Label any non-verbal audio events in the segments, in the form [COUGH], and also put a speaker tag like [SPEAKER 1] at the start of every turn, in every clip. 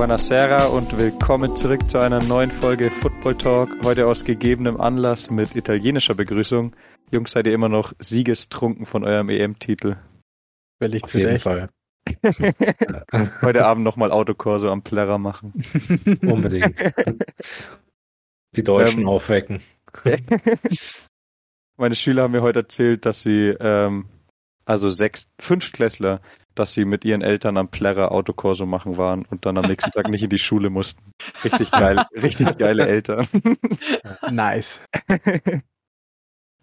[SPEAKER 1] Buonasera und willkommen zurück zu einer neuen Folge Football Talk. Heute aus gegebenem Anlass mit italienischer Begrüßung. Jungs, seid ihr immer noch siegestrunken von eurem EM-Titel?
[SPEAKER 2] Völlig Auf jeden Fall. [LAUGHS]
[SPEAKER 1] Heute Abend nochmal Autokorso am Plärrer machen.
[SPEAKER 2] Unbedingt. [LAUGHS] Die Deutschen ähm, aufwecken. [LAUGHS]
[SPEAKER 1] Meine Schüler haben mir heute erzählt, dass sie, ähm, also sechs, Fünftklässler, dass sie mit ihren Eltern am Plärrer Autokorso machen waren und dann am nächsten Tag nicht in die Schule mussten. Richtig geil, richtig geile Eltern.
[SPEAKER 2] Nice.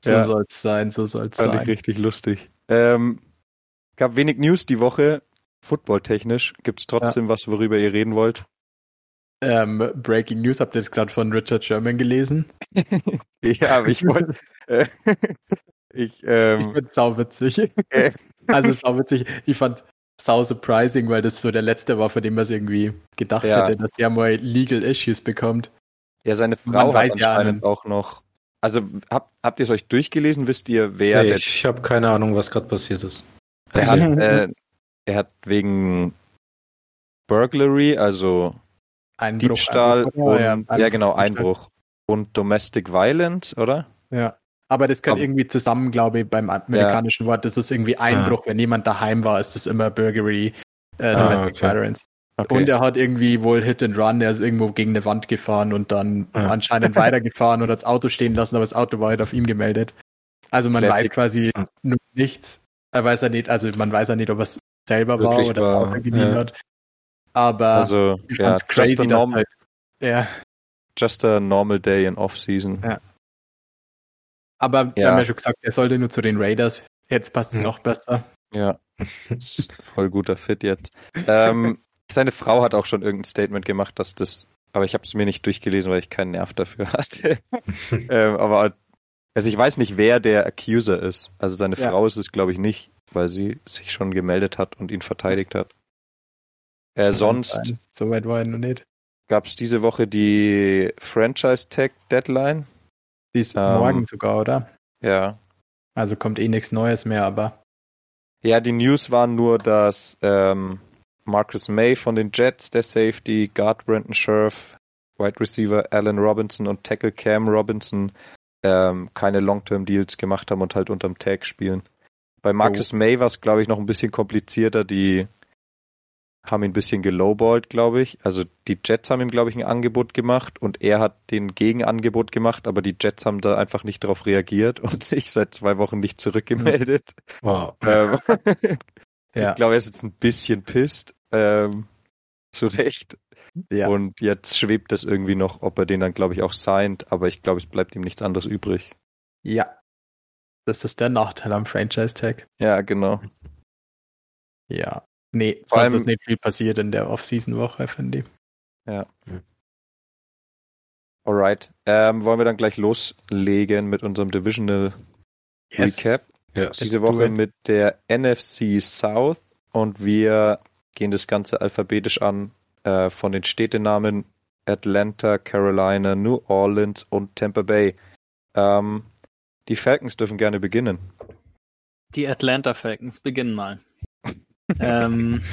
[SPEAKER 2] so ja. soll's sein, so soll's Fand sein.
[SPEAKER 1] Ich richtig lustig. Ähm, gab wenig News die Woche, footballtechnisch. Gibt's trotzdem ja. was, worüber ihr reden wollt?
[SPEAKER 2] Ähm, Breaking News, habt ihr jetzt gerade von Richard Sherman gelesen? [LAUGHS]
[SPEAKER 1] ja, aber ich wollte. Äh, [LAUGHS] ich ähm,
[SPEAKER 2] ich find's sauwitzig. Äh, [LAUGHS] also sau witzig. Ich fand sau surprising, weil das so der letzte war, von dem man es irgendwie gedacht ja. hätte, dass er mal Legal Issues bekommt.
[SPEAKER 1] Ja, seine Frau hat anscheinend ja, auch noch. Also habt, habt ihr es euch durchgelesen? Wisst ihr, wer?
[SPEAKER 2] Nee, ich habe keine Ahnung, was gerade passiert ist.
[SPEAKER 1] Er hat, äh, er hat wegen Burglary, also Einbruch, Diebstahl Einbruch, und, ja, Einbruch, ja, genau, Einbruch und Domestic Violence, oder?
[SPEAKER 2] Ja. Aber das kann irgendwie zusammen, glaube ich, beim amerikanischen ja. Wort, das ist irgendwie Einbruch. Ja. Wenn jemand daheim war, ist das immer Burglary, äh, ah, Domestic ah, okay. Violence. Okay. Und er hat irgendwie wohl Hit and Run, er ist irgendwo gegen eine Wand gefahren und dann ja. anscheinend [LAUGHS] weitergefahren und hat das Auto stehen lassen, aber das Auto war halt auf ihm gemeldet. Also man Classic. weiß quasi nur nichts. Er weiß ja nicht, also man weiß ja nicht, ob es selber war oder war, Auto geliehen ja. hat. Aber
[SPEAKER 1] also, ja, crazy, just a normal, halt,
[SPEAKER 2] ja.
[SPEAKER 1] Just a normal day in off-season.
[SPEAKER 2] Ja. Aber wir haben ja schon gesagt, er sollte nur zu den Raiders. Jetzt passt es hm. noch besser.
[SPEAKER 1] Ja, [LAUGHS] voll guter Fit jetzt. Ähm, [LAUGHS] seine Frau hat auch schon irgendein Statement gemacht, dass das, aber ich habe es mir nicht durchgelesen, weil ich keinen Nerv dafür hatte. [LAUGHS] ähm, aber also ich weiß nicht, wer der Accuser ist. Also seine ja. Frau ist es, glaube ich, nicht, weil sie sich schon gemeldet hat und ihn verteidigt hat. Äh, sonst.
[SPEAKER 2] So weit war er noch nicht.
[SPEAKER 1] Gab es diese Woche die Franchise Tag Deadline?
[SPEAKER 2] Die ist ähm, morgen sogar, oder?
[SPEAKER 1] Ja.
[SPEAKER 2] Also kommt eh nichts Neues mehr, aber.
[SPEAKER 1] Ja, die News waren nur, dass ähm, Marcus May von den Jets, der Safety, Guard Brandon Scherf, Wide Receiver Allen Robinson und Tackle Cam Robinson ähm, keine Long-Term-Deals gemacht haben und halt unterm Tag spielen. Bei Marcus oh. May war es, glaube ich, noch ein bisschen komplizierter. Die haben ihn ein bisschen gelowballt, glaube ich. Also die Jets haben ihm, glaube ich, ein Angebot gemacht und er hat den Gegenangebot gemacht, aber die Jets haben da einfach nicht darauf reagiert und [LAUGHS] sich seit zwei Wochen nicht zurückgemeldet.
[SPEAKER 2] Wow.
[SPEAKER 1] Ähm, [LAUGHS] ja. Ich glaube, er ist jetzt ein bisschen pisst. Ähm, zu Recht. Ja. Und jetzt schwebt das irgendwie noch, ob er den dann, glaube ich, auch signed, aber ich glaube, es bleibt ihm nichts anderes übrig.
[SPEAKER 2] Ja. Das ist der Nachteil am Franchise-Tag.
[SPEAKER 1] Ja, genau.
[SPEAKER 2] Ja. Nee, Vor sonst allem, ist nicht viel passiert in der Off-Season-Woche, finde ich.
[SPEAKER 1] Ja. Alright. Ähm, wollen wir dann gleich loslegen mit unserem Divisional yes. Recap? Yes. Diese Woche mit der NFC South und wir gehen das Ganze alphabetisch an äh, von den Städtenamen Atlanta, Carolina, New Orleans und Tampa Bay. Ähm, die Falcons dürfen gerne beginnen.
[SPEAKER 3] Die Atlanta Falcons beginnen mal [LAUGHS] ähm,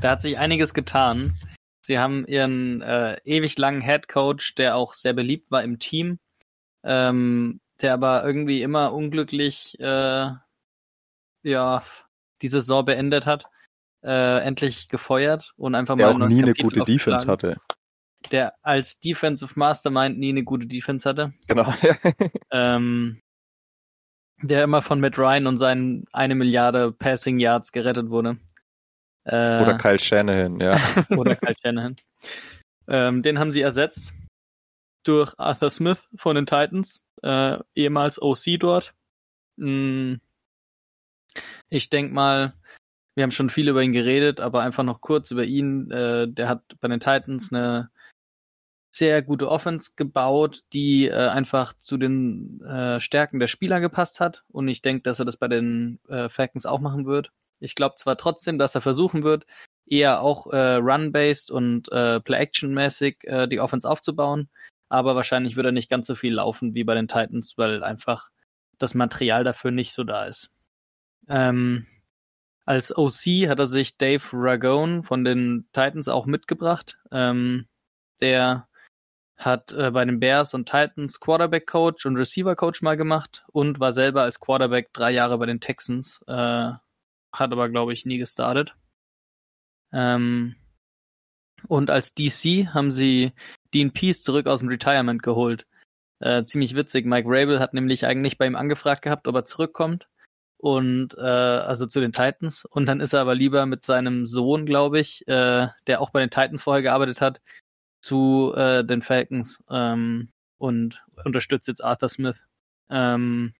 [SPEAKER 3] da hat sich einiges getan. Sie haben ihren äh, ewig langen Head Coach, der auch sehr beliebt war im Team, ähm, der aber irgendwie immer unglücklich äh, ja die Saison beendet hat, äh, endlich gefeuert und einfach
[SPEAKER 1] der mal auch nie eine gute Defense hatte.
[SPEAKER 3] Der als Defensive Mastermind nie eine gute Defense hatte.
[SPEAKER 1] Genau. [LAUGHS]
[SPEAKER 3] ähm, der immer von Matt Ryan und seinen eine Milliarde Passing Yards gerettet wurde.
[SPEAKER 1] Äh, oder Kyle Shanahan, ja. [LAUGHS]
[SPEAKER 3] oder Kyle Shanahan. Ähm, den haben sie ersetzt durch Arthur Smith von den Titans, äh, ehemals OC dort. Hm. Ich denke mal, wir haben schon viel über ihn geredet, aber einfach noch kurz über ihn. Äh, der hat bei den Titans eine sehr gute Offense gebaut, die äh, einfach zu den äh, Stärken der Spieler gepasst hat. Und ich denke, dass er das bei den äh, Falcons auch machen wird. Ich glaube zwar trotzdem, dass er versuchen wird, eher auch äh, run-based und äh, play-action-mäßig äh, die Offense aufzubauen. Aber wahrscheinlich wird er nicht ganz so viel laufen wie bei den Titans, weil einfach das Material dafür nicht so da ist. Ähm, als OC hat er sich Dave Ragone von den Titans auch mitgebracht. Ähm, der hat äh, bei den Bears und Titans Quarterback Coach und Receiver Coach mal gemacht und war selber als Quarterback drei Jahre bei den Texans. Äh, hat aber, glaube ich, nie gestartet. Ähm, und als DC haben sie Dean Peace zurück aus dem Retirement geholt. Äh, ziemlich witzig. Mike Rabel hat nämlich eigentlich bei ihm angefragt gehabt, ob er zurückkommt. Und äh, also zu den Titans. Und dann ist er aber lieber mit seinem Sohn, glaube ich, äh, der auch bei den Titans vorher gearbeitet hat, zu äh, den Falcons ähm, und unterstützt jetzt Arthur Smith. Ähm,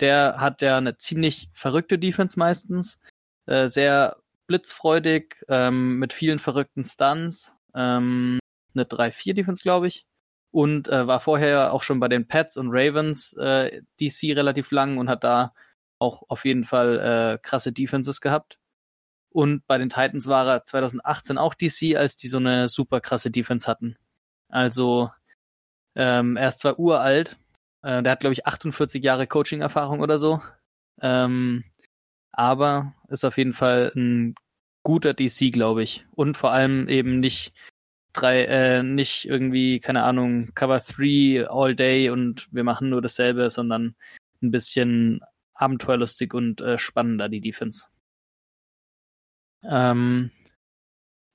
[SPEAKER 3] der hat ja eine ziemlich verrückte Defense meistens, äh, sehr blitzfreudig, ähm, mit vielen verrückten Stunts, ähm, eine 3-4 Defense, glaube ich. Und äh, war vorher auch schon bei den Pets und Ravens äh, DC relativ lang und hat da auch auf jeden Fall äh, krasse Defenses gehabt. Und bei den Titans war er 2018 auch DC, als die so eine super krasse Defense hatten. Also ähm, er ist zwar uralt, äh, der hat glaube ich 48 Jahre Coaching-Erfahrung oder so, ähm, aber ist auf jeden Fall ein guter DC, glaube ich. Und vor allem eben nicht drei, äh, nicht irgendwie, keine Ahnung, Cover 3 all day und wir machen nur dasselbe, sondern ein bisschen abenteuerlustig und äh, spannender, die Defense. Ähm,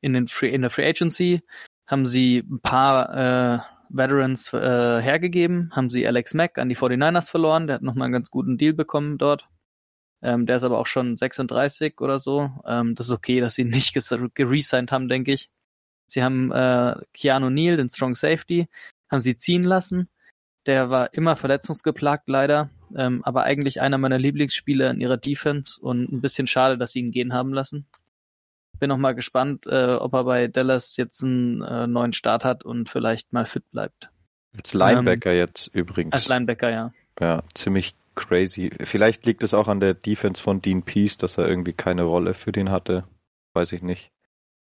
[SPEAKER 3] in, den Free, in der Free Agency haben sie ein paar äh, Veterans äh, hergegeben, haben sie Alex Mack an die 49ers verloren, der hat nochmal einen ganz guten Deal bekommen dort. Ähm, der ist aber auch schon 36 oder so. Ähm, das ist okay, dass sie ihn nicht geresigned haben, denke ich. Sie haben äh, Keanu Neal, den Strong Safety, haben sie ziehen lassen. Der war immer verletzungsgeplagt leider, ähm, aber eigentlich einer meiner Lieblingsspieler in ihrer Defense und ein bisschen schade, dass sie ihn gehen haben lassen bin noch mal gespannt, äh, ob er bei Dallas jetzt einen äh, neuen Start hat und vielleicht mal fit bleibt.
[SPEAKER 1] Als Linebacker ähm, jetzt übrigens.
[SPEAKER 3] Als Linebacker, ja.
[SPEAKER 1] Ja, ziemlich crazy. Vielleicht liegt es auch an der Defense von Dean Peace, dass er irgendwie keine Rolle für den hatte. Weiß ich nicht.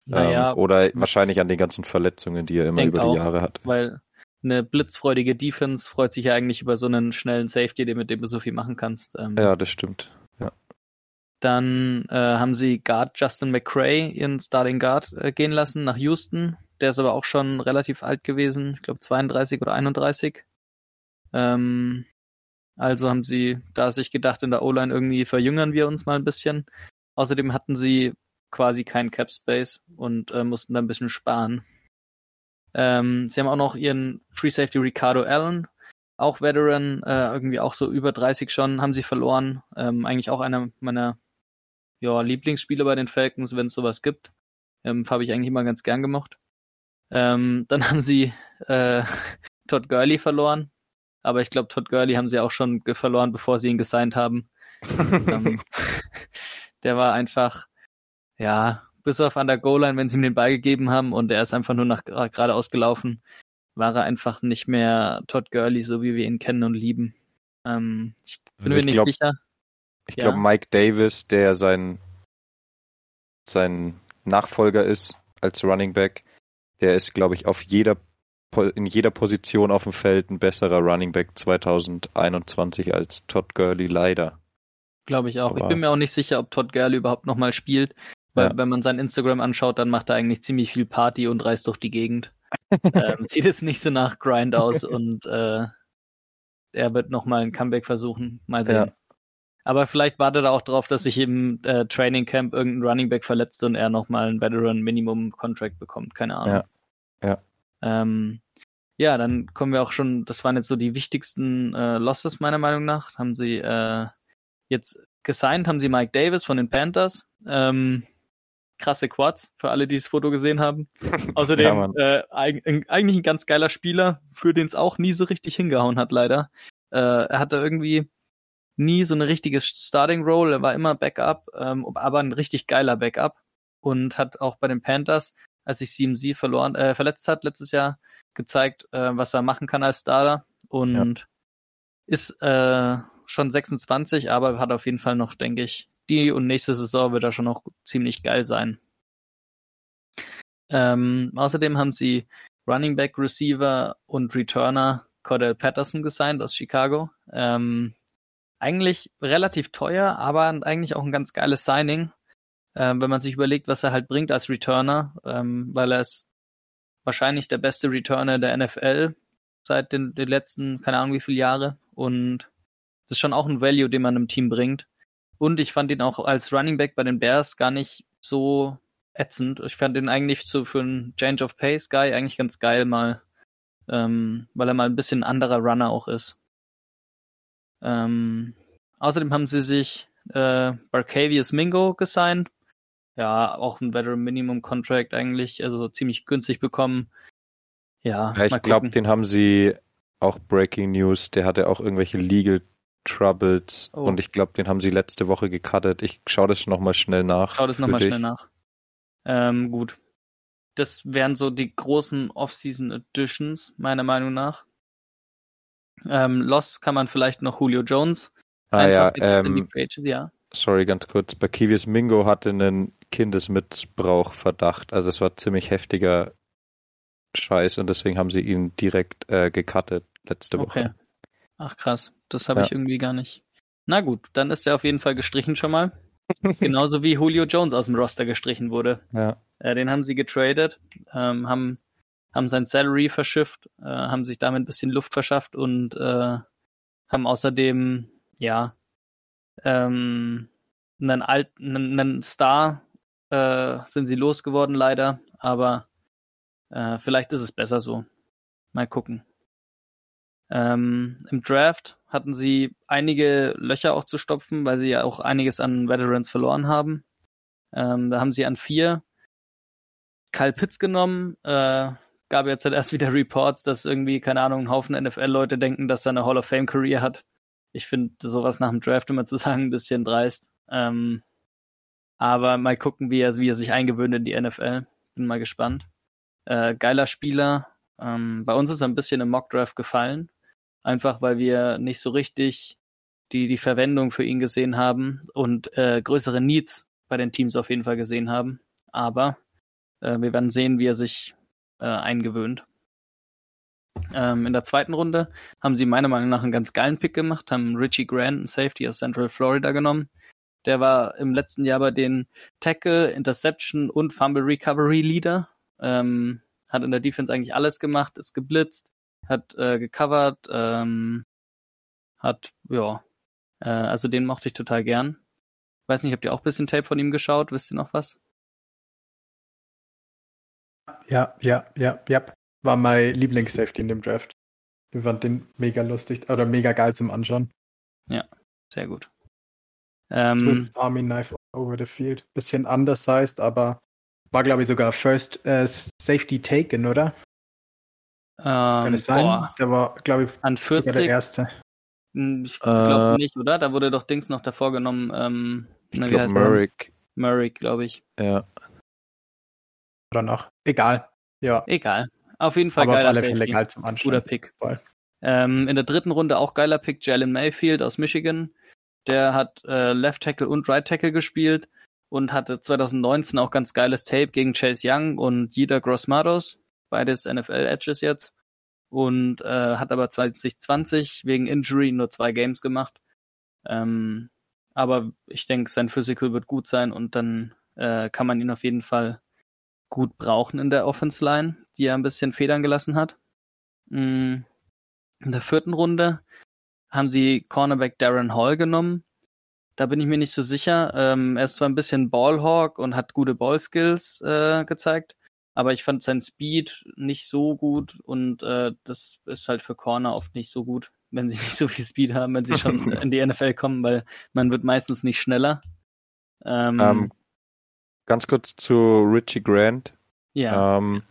[SPEAKER 1] Naja, ähm, oder wahrscheinlich an den ganzen Verletzungen, die er immer über die auch, Jahre hat.
[SPEAKER 3] Weil eine blitzfreudige Defense freut sich ja eigentlich über so einen schnellen Safety, mit dem du so viel machen kannst.
[SPEAKER 1] Ähm, ja, das stimmt.
[SPEAKER 3] Dann äh, haben sie Guard Justin McCray, ihren Starting Guard, äh, gehen lassen nach Houston. Der ist aber auch schon relativ alt gewesen, ich glaube 32 oder 31. Ähm, also haben sie da sich gedacht, in der O-Line irgendwie verjüngern wir uns mal ein bisschen. Außerdem hatten sie quasi keinen Cap Space und äh, mussten da ein bisschen sparen. Ähm, sie haben auch noch ihren Free Safety Ricardo Allen, auch Veteran, äh, irgendwie auch so über 30 schon, haben sie verloren. Ähm, eigentlich auch einer meiner ja, Lieblingsspieler bei den Falcons, wenn es sowas gibt. Ähm, Habe ich eigentlich immer ganz gern gemocht. Ähm, dann [LAUGHS] haben sie äh, Todd Gurley verloren. Aber ich glaube, Todd Gurley haben sie auch schon verloren, bevor sie ihn gesigned haben. [LAUGHS] ähm, [LAUGHS] der war einfach, ja, bis auf an der Goal-Line, wenn sie ihm den Ball gegeben haben und er ist einfach nur nach geradeaus gelaufen, war er einfach nicht mehr Todd Gurley, so wie wir ihn kennen und lieben. Ähm, ich bin also mir nicht glaub, sicher.
[SPEAKER 1] Ich ja. glaube, Mike Davis, der sein, sein Nachfolger ist als Running Back, der ist, glaube ich, auf jeder in jeder Position auf dem Feld ein besserer Running Back 2021 als Todd Gurley leider.
[SPEAKER 3] Glaube ich auch. Aber ich bin mir auch nicht sicher, ob Todd Gurley überhaupt nochmal spielt, weil ja. wenn man sein Instagram anschaut, dann macht er eigentlich ziemlich viel Party und reist durch die Gegend. [LAUGHS] ähm, sieht es nicht so nach Grind aus und äh, er wird nochmal ein Comeback versuchen. Mal sehen. Ja. Aber vielleicht wartet er auch darauf, dass sich im äh, Training Camp irgendein Running Back verletzt und er nochmal einen Veteran Minimum Contract bekommt. Keine Ahnung.
[SPEAKER 1] Ja. Ja.
[SPEAKER 3] Ähm, ja, dann kommen wir auch schon, das waren jetzt so die wichtigsten äh, Losses meiner Meinung nach. Haben sie äh, jetzt gesigned, haben sie Mike Davis von den Panthers. Ähm, krasse Quads, für alle, die das Foto gesehen haben. [LAUGHS] Außerdem ja, äh, eigentlich ein ganz geiler Spieler, für den es auch nie so richtig hingehauen hat, leider. Äh, er hatte irgendwie nie so eine richtige Starting Role, er war immer Backup, ähm, aber ein richtig geiler Backup und hat auch bei den Panthers, als sich CMC verloren, äh, verletzt hat letztes Jahr, gezeigt, äh, was er machen kann als Starter und ja. ist äh, schon 26, aber hat auf jeden Fall noch, denke ich, die und nächste Saison wird er schon noch ziemlich geil sein. Ähm, außerdem haben sie Running Back, Receiver und Returner Cordell Patterson gesigned aus Chicago. Ähm, eigentlich relativ teuer, aber eigentlich auch ein ganz geiles Signing, ähm, wenn man sich überlegt, was er halt bringt als Returner, ähm, weil er ist wahrscheinlich der beste Returner der NFL seit den, den letzten, keine Ahnung wie viele Jahre und das ist schon auch ein Value, den man im Team bringt. Und ich fand ihn auch als Running Back bei den Bears gar nicht so ätzend. Ich fand ihn eigentlich so für einen Change of Pace Guy eigentlich ganz geil mal, ähm, weil er mal ein bisschen anderer Runner auch ist. Ähm, außerdem haben sie sich äh, Barcavius Mingo gesigned. Ja, auch ein Veteran Minimum Contract eigentlich, also ziemlich günstig bekommen. Ja,
[SPEAKER 1] ja ich glaube, den haben sie auch Breaking News, der hatte auch irgendwelche Legal Troubles oh. und ich glaube, den haben sie letzte Woche gecuttet. Ich schaue das nochmal schnell nach.
[SPEAKER 3] Schau das nochmal schnell nach. Ähm, gut. Das wären so die großen Off-Season Editions, meiner Meinung nach. Ähm, Lost kann man vielleicht noch Julio Jones.
[SPEAKER 1] Ah ja, ähm, ja. Sorry, ganz kurz. Bakivius Mingo hatte einen Kindesmissbrauchverdacht. Also es war ziemlich heftiger Scheiß und deswegen haben sie ihn direkt äh, gecuttet letzte Woche. Okay.
[SPEAKER 3] Ach krass, das habe ja. ich irgendwie gar nicht. Na gut, dann ist er auf jeden Fall gestrichen schon mal. [LAUGHS] Genauso wie Julio Jones aus dem Roster gestrichen wurde.
[SPEAKER 1] Ja.
[SPEAKER 3] Äh, den haben sie getradet, ähm, haben, haben sein Salary verschifft, äh, haben sich damit ein bisschen Luft verschafft und äh, haben außerdem, ja, ähm, einen alten, einen Star äh, sind sie losgeworden leider, aber äh, vielleicht ist es besser so. Mal gucken. Ähm, Im Draft hatten sie einige Löcher auch zu stopfen, weil sie ja auch einiges an Veterans verloren haben. Ähm, da haben sie an vier Kyle Pitts genommen. Äh, gab jetzt halt [LAUGHS] erst wieder Reports, dass irgendwie, keine Ahnung, ein Haufen NFL-Leute denken, dass er eine Hall of Fame-Career hat. Ich finde sowas nach dem Draft immer zu [LAUGHS] sagen ein bisschen dreist. Ähm, aber mal gucken, wie er, wie er sich eingewöhnt in die NFL. Bin mal gespannt. Äh, geiler Spieler. Ähm, bei uns ist er ein bisschen im Mock-Draft gefallen. Einfach weil wir nicht so richtig die, die Verwendung für ihn gesehen haben und äh, größere Needs bei den Teams auf jeden Fall gesehen haben. Aber äh, wir werden sehen, wie er sich äh, eingewöhnt. Ähm, in der zweiten Runde haben sie meiner Meinung nach einen ganz geilen Pick gemacht, haben Richie Grant, einen Safety aus Central Florida genommen. Der war im letzten Jahr bei den Tackle, Interception und Fumble Recovery Leader. Ähm, hat in der Defense eigentlich alles gemacht, ist geblitzt, hat äh, gecovert, ähm, hat, ja, äh, also den mochte ich total gern. Weiß nicht, habt ihr auch ein bisschen Tape von ihm geschaut? Wisst ihr noch was?
[SPEAKER 2] Ja, ja, ja, ja. War mein Lieblings-Safety in dem Draft. Wir fanden den mega lustig oder mega geil zum Anschauen.
[SPEAKER 3] Ja, sehr gut.
[SPEAKER 2] Ähm, Army Knife over the field. Bisschen undersized, aber war, glaube ich, sogar First äh, Safety Taken, oder?
[SPEAKER 3] Ähm, Kann es sein? Boah.
[SPEAKER 2] Der war, glaube ich,
[SPEAKER 3] An 40,
[SPEAKER 2] der erste.
[SPEAKER 3] Hm, ich glaube äh, nicht, oder? Da wurde doch Dings noch davor genommen. Ähm,
[SPEAKER 1] ich glaube Merrick.
[SPEAKER 3] Merrick, glaube ich.
[SPEAKER 1] Ja.
[SPEAKER 2] Oder noch. Egal. Ja.
[SPEAKER 3] Egal. Auf jeden Fall
[SPEAKER 2] Aber
[SPEAKER 3] geiler
[SPEAKER 2] auf alle Fälle geil zum Anschauen.
[SPEAKER 3] Guter Pick. Ähm, in der dritten Runde auch geiler Pick, Jalen Mayfield aus Michigan. Der hat äh, Left Tackle und Right Tackle gespielt und hatte 2019 auch ganz geiles Tape gegen Chase Young und Jida Grossmatos, beides NFL Edges jetzt. Und äh, hat aber 2020 wegen Injury nur zwei Games gemacht. Ähm, aber ich denke, sein Physical wird gut sein und dann äh, kann man ihn auf jeden Fall gut brauchen in der Offense Line, die er ein bisschen federn gelassen hat. Mm, in der vierten Runde haben sie Cornerback Darren Hall genommen. Da bin ich mir nicht so sicher. Ähm, er ist zwar ein bisschen Ballhawk und hat gute Ballskills äh, gezeigt, aber ich fand sein Speed nicht so gut und äh, das ist halt für Corner oft nicht so gut, wenn sie [LAUGHS] nicht so viel Speed haben, wenn sie schon [LAUGHS] in die NFL kommen, weil man wird meistens nicht schneller.
[SPEAKER 1] Ähm, ähm, ganz kurz zu Richie Grant.
[SPEAKER 3] Ja.
[SPEAKER 1] Ähm,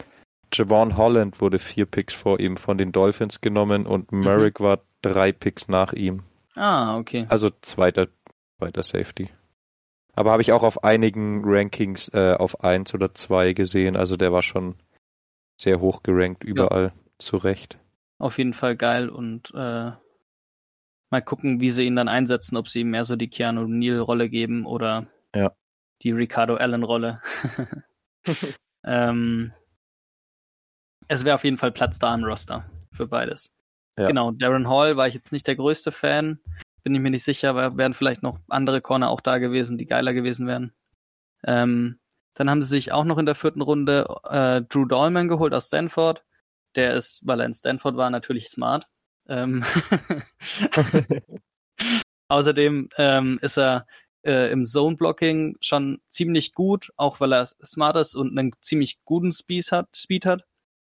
[SPEAKER 1] Javon Holland wurde vier Picks vor ihm von den Dolphins genommen und mhm. Merrick mhm. war drei Picks nach ihm.
[SPEAKER 3] Ah, okay.
[SPEAKER 1] Also zweiter, zweiter Safety. Aber habe ich auch auf einigen Rankings äh, auf eins oder zwei gesehen. Also der war schon sehr hoch gerankt überall. Ja. Zu Recht.
[SPEAKER 3] Auf jeden Fall geil und äh, mal gucken, wie sie ihn dann einsetzen, ob sie ihm mehr so die Keanu Neal Rolle geben oder
[SPEAKER 1] ja.
[SPEAKER 3] die Ricardo Allen Rolle. [LAUGHS] [LAUGHS] Ähm, es wäre auf jeden Fall Platz da im Roster für beides. Ja. Genau, Darren Hall war ich jetzt nicht der größte Fan. Bin ich mir nicht sicher, aber wären vielleicht noch andere Corner auch da gewesen, die geiler gewesen wären. Ähm, dann haben sie sich auch noch in der vierten Runde äh, Drew Dolman geholt aus Stanford. Der ist, weil er in Stanford war, natürlich smart. Ähm [LAUGHS] [LAUGHS] Außerdem ähm, ist er äh, im Zone-Blocking schon ziemlich gut, auch weil er smart ist und einen ziemlich guten Speed hat. Speed hat.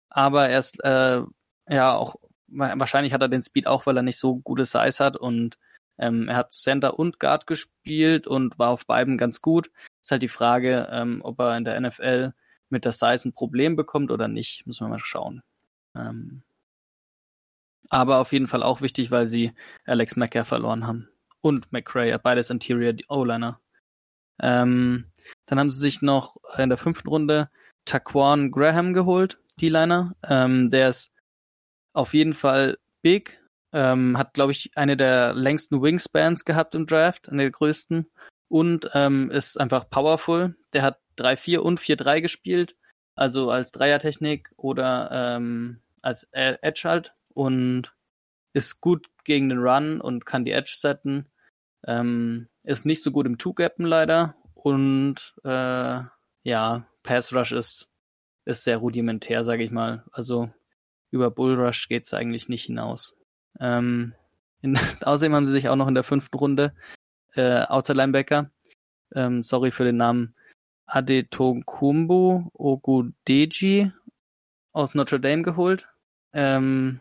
[SPEAKER 3] Aber er ist äh, ja auch wahrscheinlich hat er den Speed auch, weil er nicht so gute Size hat und ähm, er hat Center und Guard gespielt und war auf beiden ganz gut. Ist halt die Frage, ähm, ob er in der NFL mit der Size ein Problem bekommt oder nicht. Müssen wir mal schauen. Ähm, aber auf jeden Fall auch wichtig, weil sie Alex Macker verloren haben. Und McCray, beides Interior O-Liner. Ähm, dann haben sie sich noch in der fünften Runde Taquan Graham geholt, D-Liner. Ähm, der ist auf jeden Fall big, ähm, hat, glaube ich, eine der längsten Wingspans gehabt im Draft, eine der größten. Und ähm, ist einfach powerful. Der hat 3-4 und 4-3 gespielt. Also als Dreiertechnik oder ähm, als Edge halt. Und ist gut gegen den Run und kann die Edge setten. Ähm, ist nicht so gut im Two-Gappen leider. Und äh, ja, Pass Rush ist, ist sehr rudimentär, sage ich mal. Also über Bull Rush geht's eigentlich nicht hinaus. Ähm, in, [LAUGHS] außerdem haben sie sich auch noch in der fünften Runde äh, Outside Linebacker, ähm, sorry für den Namen, Adetokumbo Ogudeji aus Notre Dame geholt. Ähm,